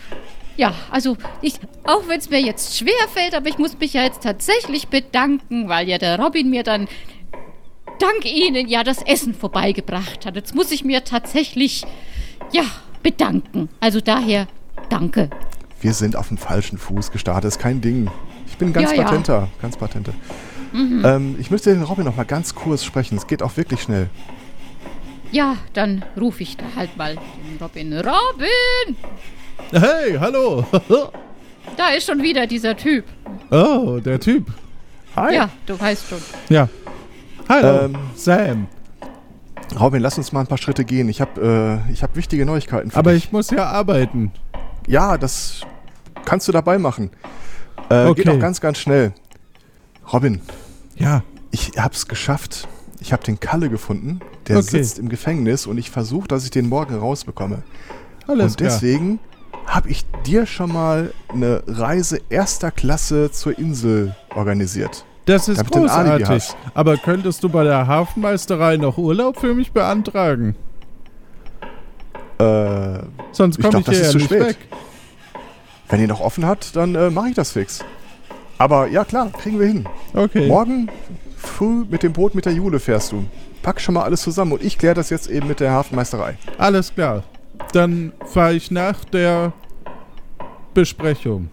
G: ja, also, ich, auch wenn es mir jetzt schwer fällt, aber ich muss mich ja jetzt tatsächlich bedanken, weil ja der Robin mir dann dank Ihnen ja das Essen vorbeigebracht hat. Jetzt muss ich mir tatsächlich, ja, bedanken. Also daher, danke.
C: Wir sind auf dem falschen Fuß gestartet, ist kein Ding. Ich bin ganz
G: Ja, ja.
C: patenter, ganz patenter.
G: Mhm.
C: Ähm, ich müsste den Robin noch mal ganz kurz sprechen. Es geht auch wirklich schnell.
G: Ja, dann rufe ich da halt mal den Robin. Robin!
B: Hey, hallo.
G: Da ist schon wieder dieser Typ.
B: oh, der Typ.
C: Hi.
G: Ja, du weißt schon.
B: Ja. Hallo,
C: Ähm,
B: Sam.
C: Robin, lass uns mal ein paar Schritte gehen. Ich habe äh, ich hab wichtige Neuigkeiten für
B: Aber
C: dich.
B: ich muss ja arbeiten.
C: Ja, das kannst du dabei machen. Äh, Geht
B: Okay.
C: auch ganz, ganz schnell. Robin,
B: Ja.
C: ich hab's geschafft. Ich habe den Kalle gefunden. Der
B: Okay.
C: sitzt im Gefängnis und ich versuche, dass ich den morgen rausbekomme.
B: Alles
C: und deswegen habe ich dir schon mal eine Reise erster Klasse zur Insel organisiert.
B: Das ist großartig. Aber könntest du bei der Hafenmeisterei noch Urlaub für mich beantragen?
C: Äh,
B: Sonst
C: Ich
B: komme
C: glaub,
B: ich,
C: das
B: hier
C: ist
B: ja
C: zu
B: nicht
C: spät.
B: weg.
C: wenn ihr noch offen hat, dann äh, mache ich das fix. Aber ja, klar, kriegen wir hin.
B: Okay.
C: Morgen früh mit dem Boot mit der Jule fährst du. Pack schon mal alles zusammen und ich kläre das jetzt eben mit der Hafenmeisterei.
B: Alles klar. Dann fahre ich nach der Besprechung.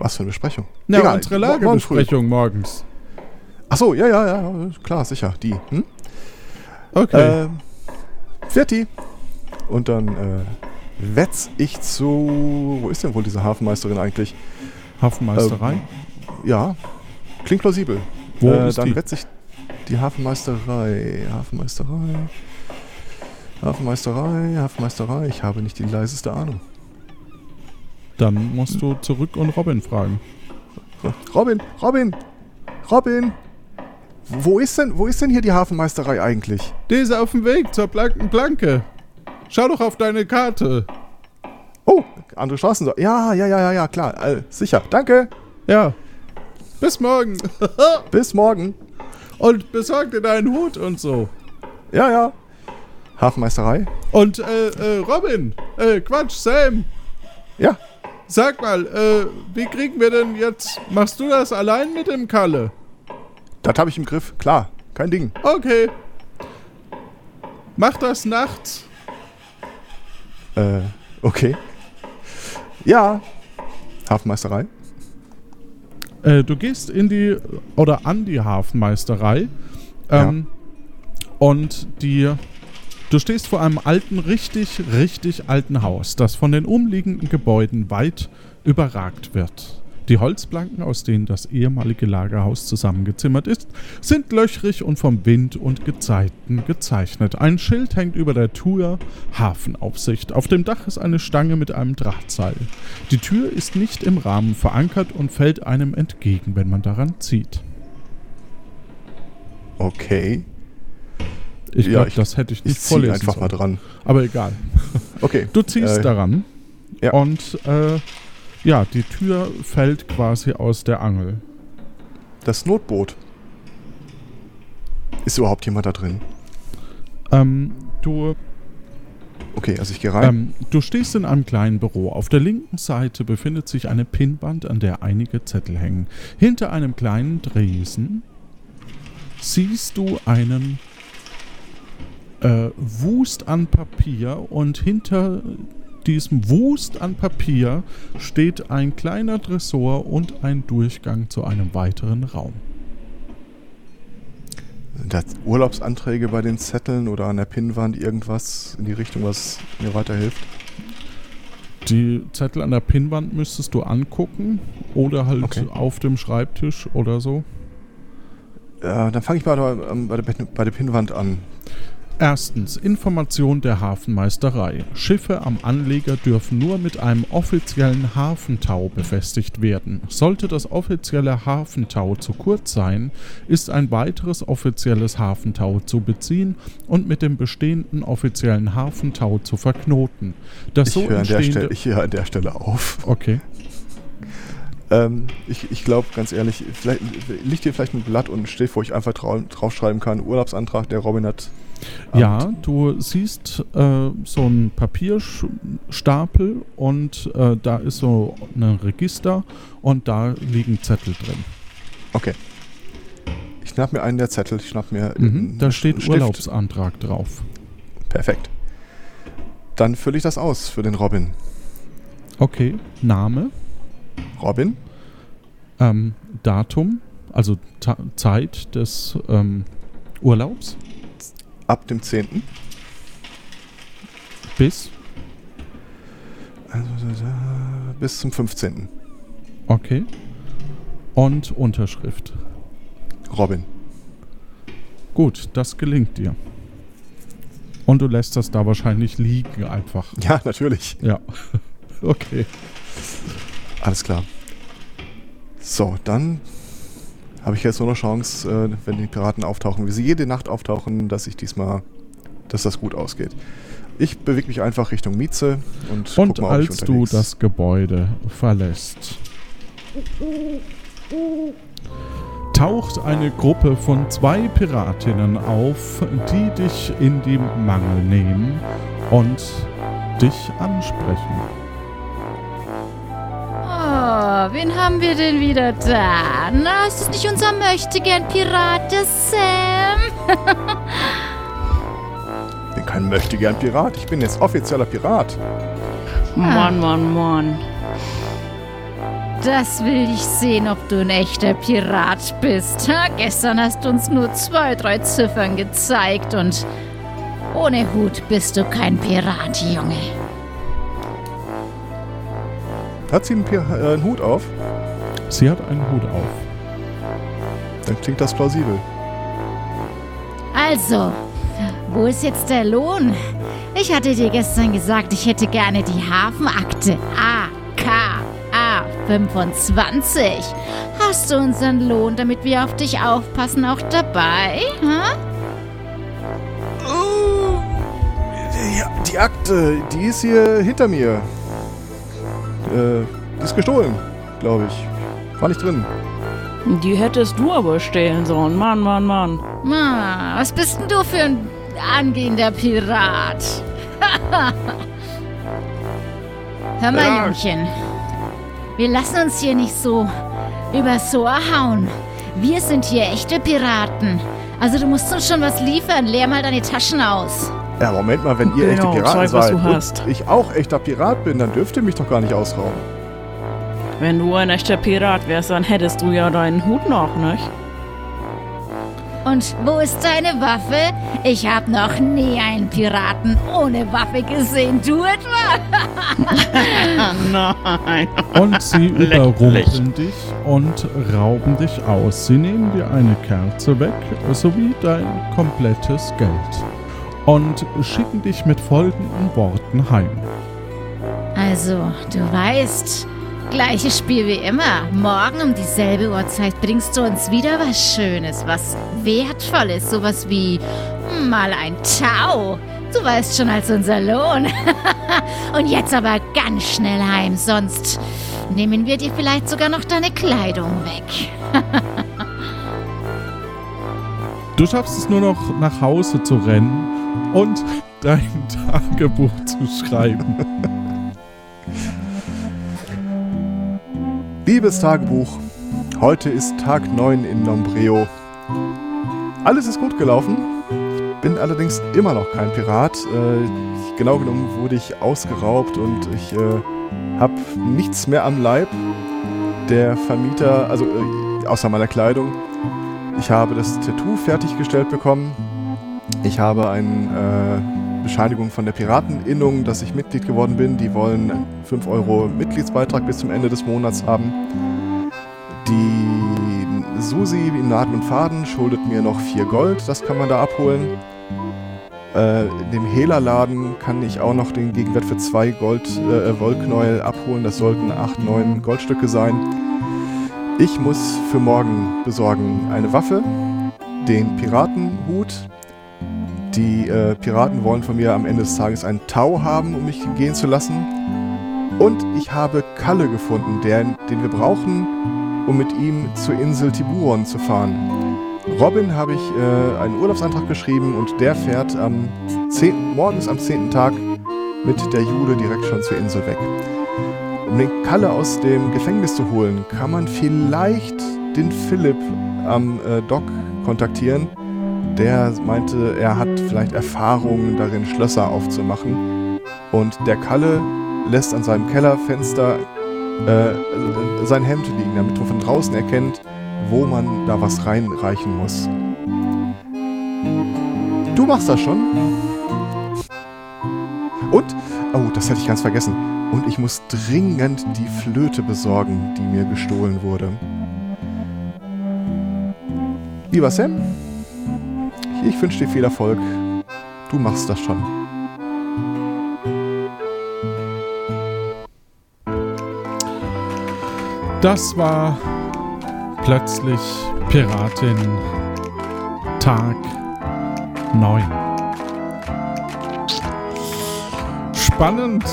C: Was für eine Besprechung?
B: Na,
C: Egal,
B: unsere
C: mo- morgen.
B: Lagebesprechung morgens.
C: Ach so, ja, ja, ja, klar, sicher, die. Hm?
B: Okay.
C: Ähm, Fertig. Und dann äh, wetz ich zu. Wo ist denn wohl diese Hafenmeisterin eigentlich?
B: Hafenmeisterei?
C: Ähm, ja, klingt plausibel.
B: Wo
C: äh,
B: ist
C: dann
B: die?
C: wetz ich die Hafenmeisterei. Hafenmeisterei. Hafenmeisterei, Hafenmeisterei. Ich habe nicht die leiseste Ahnung.
B: Dann musst du zurück und Robin fragen.
C: Robin, Robin, Robin. Wo ist denn, wo ist denn hier die Hafenmeisterei eigentlich?
B: Die ist auf dem Weg zur blanken Planke. Schau doch auf deine Karte.
C: Oh, andere Straßen. Ja, ja, ja, ja, ja, klar. Äh, sicher. Danke.
B: Ja. Bis morgen.
C: Bis morgen.
B: Und besorg dir deinen Hut und so.
C: Ja, ja. Hafenmeisterei?
B: Und, äh, äh, Robin. Äh, Quatsch, Sam.
C: Ja.
B: Sag mal, äh, wie kriegen wir denn jetzt. Machst du das allein mit dem Kalle?
C: Das habe ich im Griff. Klar. Kein Ding.
B: Okay. Mach das nachts.
C: Äh, okay. Ja. Hafenmeisterei?
B: Äh, du gehst in die oder an die Hafenmeisterei ähm, und die du stehst vor einem alten, richtig, richtig alten Haus, das von den umliegenden Gebäuden weit überragt wird. Die Holzplanken, aus denen das ehemalige Lagerhaus zusammengezimmert ist, sind löchrig und vom Wind und Gezeiten gezeichnet. Ein Schild hängt über der Tür Hafenaufsicht. Auf dem Dach ist eine Stange mit einem Drahtseil. Die Tür ist nicht im Rahmen verankert und fällt einem entgegen, wenn man daran zieht.
C: Okay.
B: Ich
C: Ja,
B: glaube,
C: ich-
B: das hätte ich
C: Ich
B: nicht
C: ziehe
B: vorlesen
C: einfach mal
B: sollen.
C: dran.
B: Aber egal.
C: Okay.
B: Du ziehst
C: Äh,
B: daran
C: ja.
B: und äh, ja, die Tür fällt quasi aus der Angel.
C: Das Notboot. Ist überhaupt jemand da drin?
B: Ähm, du,
C: Okay, also ich gehe rein.
B: ähm, du stehst in einem kleinen Büro. Auf der linken Seite befindet sich eine Pinnwand, an der einige Zettel hängen. Hinter einem kleinen Dresen siehst du einen äh, Wust an Papier und hinter diesem Wust an Papier steht ein kleiner Tresor und ein Durchgang zu einem weiteren Raum.
C: Sind da Urlaubsanträge bei den Zetteln oder an der Pinnwand irgendwas in die Richtung, was mir weiterhilft?
B: Die Zettel an der Pinnwand müsstest du angucken oder halt
C: Okay.
B: auf dem Schreibtisch oder so.
C: Äh, dann fange ich mal da, ähm, bei, der, bei der Pinnwand an.
B: Erstens, Information der Hafenmeisterei. Schiffe am Anleger dürfen nur mit einem offiziellen Hafentau befestigt werden. Sollte das offizielle Hafentau zu kurz sein, ist ein weiteres offizielles Hafentau zu beziehen und mit dem bestehenden offiziellen Hafentau zu verknoten. Das
C: Ich
B: so
C: höre an, der Stelle- ich höre an der Stelle auf.
B: Okay.
C: Ähm, ich ich glaube, ganz ehrlich, vielleicht, liegt hier vielleicht ein Blatt und steht, wo ich einfach draufschreiben kann, Urlaubsantrag, der Robin hat.
B: Ja, du siehst äh, so einen Papierstapel und äh, da ist so ein Register und da liegen Zettel drin.
C: Okay. Ich schnapp mir einen der Zettel, ich schnapp mir
B: Mhm, da steht
C: Stift.
B: Urlaubsantrag drauf.
C: Perfekt. Dann fülle ich das aus für den Robin.
B: Okay, Name,
C: Robin?
B: ähm, Datum, also Ta Zeit des ähm, Urlaubs
C: Ab dem 10.
B: bis,
C: Also, bis zum 15.
B: okay, und Unterschrift.
C: Robin.
B: Gut, das gelingt dir. Und du lässt das da wahrscheinlich liegen einfach.
C: Ja, natürlich.
B: Ja. Okay.
C: Alles klar. So, dann habe ich jetzt nur noch Chance, äh, wenn die Piraten auftauchen, wie sie jede Nacht auftauchen, dass ich diesmal, dass das gut ausgeht. Ich bewege mich einfach Richtung Mieze und,
B: Und
C: guck mal, ob ich
B: als du das Gebäude verlässt, taucht eine Gruppe von zwei Piratinnen auf, die dich in die Mangel nehmen und dich ansprechen.
G: Wen haben wir denn wieder da? Na, ist das nicht unser Möchtegern-Pirat, der Sam?
C: Ich bin kein möchtegern Pirat, ich bin jetzt offizieller Pirat.
H: Mann, Mann, Mann.
G: Das will ich sehen, ob du ein echter Pirat bist. Ha, gestern hast du uns nur zwei, drei Ziffern gezeigt und ohne Hut bist du kein Pirat, Junge.
C: Hat sie einen, äh, einen Hut auf?
B: Sie hat einen Hut auf.
C: Dann klingt das plausibel.
G: Also, wo ist jetzt der Lohn? Ich hatte dir gestern gesagt, ich hätte gerne die Hafenakte AKA 25. Hast du unseren Lohn, damit wir auf dich aufpassen, auch dabei? Ha?
C: Ja, die Akte, die ist hier hinter mir. Äh, ist gestohlen, glaube ich. War nicht drin.
H: Die hättest du aber stehlen sollen. Mann, Mann, Mann.
G: Na, was bist denn du für ein angehender Pirat? Hör mal,
C: Ja.
G: Jungchen. Wir lassen uns hier nicht so übers Ohr hauen. Wir sind hier echte Piraten. Also du musst uns schon was liefern. Leer mal deine Taschen aus.
C: Ja, Moment mal, wenn ihr echte
H: Genau,
C: Piraten
H: zeig, was
C: seid
H: du
C: und ich auch echter Pirat bin, dann dürft ihr mich doch gar nicht ausrauben.
H: Wenn du ein echter Pirat wärst, dann hättest du ja deinen Hut noch, nicht?
G: Und wo ist deine Waffe? Ich habe noch nie einen Piraten ohne Waffe gesehen. Du etwa?
H: Nein.
B: Und sie überrumpeln dich und rauben dich aus. Sie nehmen dir eine Kerze weg, sowie dein komplettes Geld. Und schicken dich mit folgenden Worten heim.
G: Also, du weißt, gleiches Spiel wie immer. Morgen um dieselbe Uhrzeit bringst du uns wieder was Schönes, was Wertvolles, sowas wie hm, mal ein Tau. Du weißt schon als unser Lohn. Und jetzt aber ganz schnell heim, sonst nehmen wir dir vielleicht sogar noch deine Kleidung weg.
B: Du schaffst es nur noch nach Hause zu rennen und dein Tagebuch zu schreiben.
C: Liebes Tagebuch, heute ist Tag 9 in Nombreo. Alles ist gut gelaufen. Bin allerdings immer noch kein Pirat. Äh, genau genommen wurde ich ausgeraubt und ich äh, habe nichts mehr am Leib. Der Vermieter, also äh, außer meiner Kleidung. Ich habe das Tattoo fertiggestellt bekommen. Ich habe eine äh, Bescheinigung von der Pirateninnung, dass ich Mitglied geworden bin. Die wollen 5 Euro Mitgliedsbeitrag bis zum Ende des Monats haben. Die Susi in Naht und Faden schuldet mir noch 4 Gold, das kann man da abholen. Äh, dem Hehlerladen kann ich auch noch den Gegenwert für 2 Gold äh, Wollknäuel abholen, das sollten 8, 9 Goldstücke sein. Ich muss für morgen besorgen eine Waffe, den Piratenhut. Die äh, Piraten wollen von mir am Ende des Tages einen Tau haben, um mich gehen zu lassen. Und ich habe Kalle gefunden, der, den wir brauchen, um mit ihm zur Insel Tiburon zu fahren. Robin habe ich äh, einen Urlaubsantrag geschrieben und der fährt am 10., morgens am 10. Tag mit der Jude direkt schon zur Insel weg. Um den Kalle aus dem Gefängnis zu holen, kann man vielleicht den Philipp am äh, Dock kontaktieren. Der meinte, er hat vielleicht Erfahrungen darin, Schlösser aufzumachen. Und der Kalle lässt an seinem Kellerfenster äh, sein Hemd liegen, damit man von draußen erkennt, wo man da was reinreichen muss. Du machst das schon? Und, oh, das hätte ich ganz vergessen. Und ich muss dringend die Flöte besorgen, die mir gestohlen wurde. Lieber Sam, ich wünsche dir viel Erfolg. Du machst das schon.
B: Das war plötzlich Piratin Tag 9. Spannend.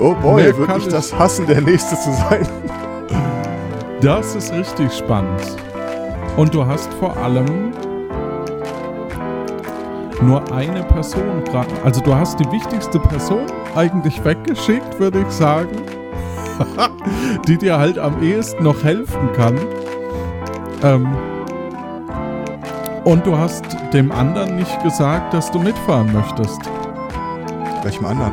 C: Oh boy,
B: Mehr
C: würde ich- das hassen, der Nächste zu sein.
B: Das ist richtig spannend. Und du hast vor allem nur eine Person gerade. Also du hast die wichtigste Person eigentlich weggeschickt, würde ich sagen. die dir halt am ehesten noch helfen kann. Ähm, und du hast dem anderen nicht gesagt, dass du mitfahren möchtest.
C: Welchem anderen?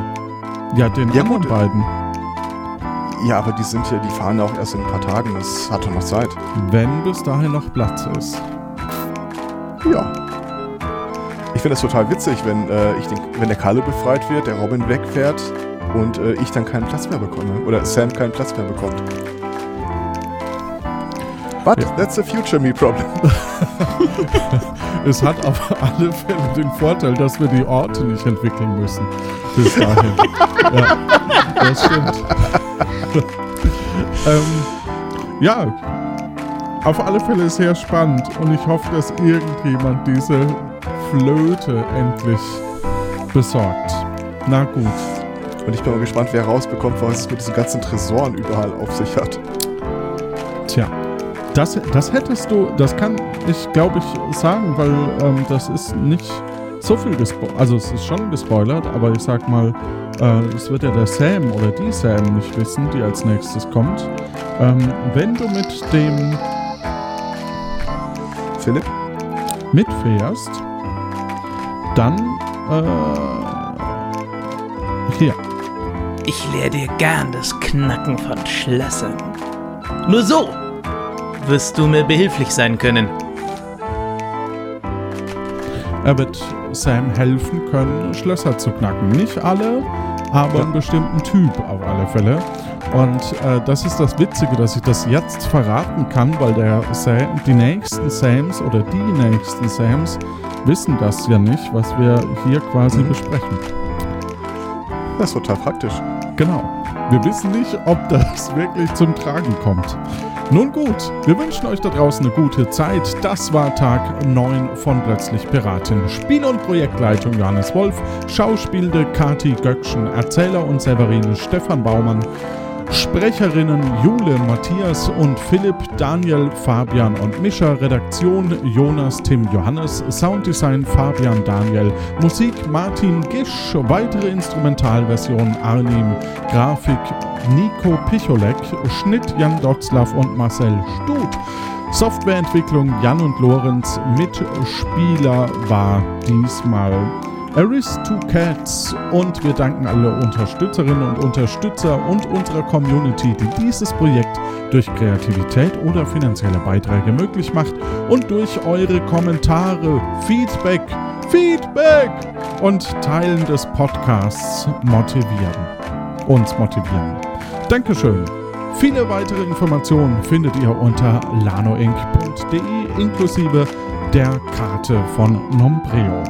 B: Ja, den
C: Ja,
B: anderen
C: gut.
B: beiden.
C: Ja, aber die sind ja, die fahren ja auch erst in ein paar Tagen. Das hat doch noch Zeit.
B: Wenn bis dahin noch Platz ist.
C: Ja. Ich finde das total witzig, wenn, äh, ich den, wenn der Kalle befreit wird, der Robin wegfährt und äh, ich dann keinen Platz mehr bekomme. Oder Sam keinen Platz mehr bekommt. But
B: Ja.
C: that's a future me problem.
B: Es hat auf alle Fälle den Vorteil, dass wir die Orte nicht entwickeln müssen. Bis dahin. ja, das stimmt. ähm, ja, auf alle Fälle sehr spannend und ich hoffe, dass irgendjemand diese Flöte endlich besorgt. Na gut.
C: Und ich bin mal gespannt, wer rausbekommt, was es mit diesen ganzen Tresoren überall auf sich hat.
B: Das, das hättest du, das kann ich, glaube ich, sagen, weil ähm, das ist nicht so viel gespoilert. Also es ist schon gespoilert, aber ich sag mal, äh, es wird ja der Sam oder die Sam nicht wissen, die als nächstes kommt. Ähm, wenn du mit dem
C: Philipp?
B: mitfährst, dann äh, hier.
J: Ich lehre dir gern das Knacken von Schlössern. Nur so wirst du mir behilflich sein können.
B: Er wird Sam helfen können, Schlösser zu knacken. Nicht alle, aber einen bestimmten Typ auf alle Fälle. Und äh, das ist das Witzige, dass ich das jetzt verraten kann, weil der Sam, die nächsten Sams oder die nächsten Sams wissen das ja nicht, was wir hier quasi besprechen.
C: Das ist total praktisch.
B: Genau. Wir wissen nicht, ob das wirklich zum Tragen kommt. Nun gut, wir wünschen euch da draußen eine gute Zeit. Das war Tag 9 von Plötzlich Piratin. Spiel- und Projektleitung Johannes Wolf, Schauspielende Kati Göckchen, Erzähler und Severin Stefan Baumann, Sprecherinnen Jule, Matthias und Philipp, Daniel, Fabian und Mischa, Redaktion Jonas, Tim, Johannes, Sounddesign Fabian, Daniel, Musik Martin Gisch, weitere Instrumentalversion Arnim, Grafik Nico Picholek, Schnitt Jan Dotzlaff und Marcel Stut. Softwareentwicklung Jan und Lorenz, Mitspieler war diesmal Aris Two Cats und wir danken alle Unterstützerinnen und Unterstützer und unserer Community, die dieses Projekt durch Kreativität oder finanzielle Beiträge möglich macht und durch eure Kommentare, Feedback, Feedback und Teilen des Podcasts motivieren. Uns motivieren. Dankeschön. Viele weitere Informationen findet ihr unter lanoinc.de inklusive der Karte von Nombreo.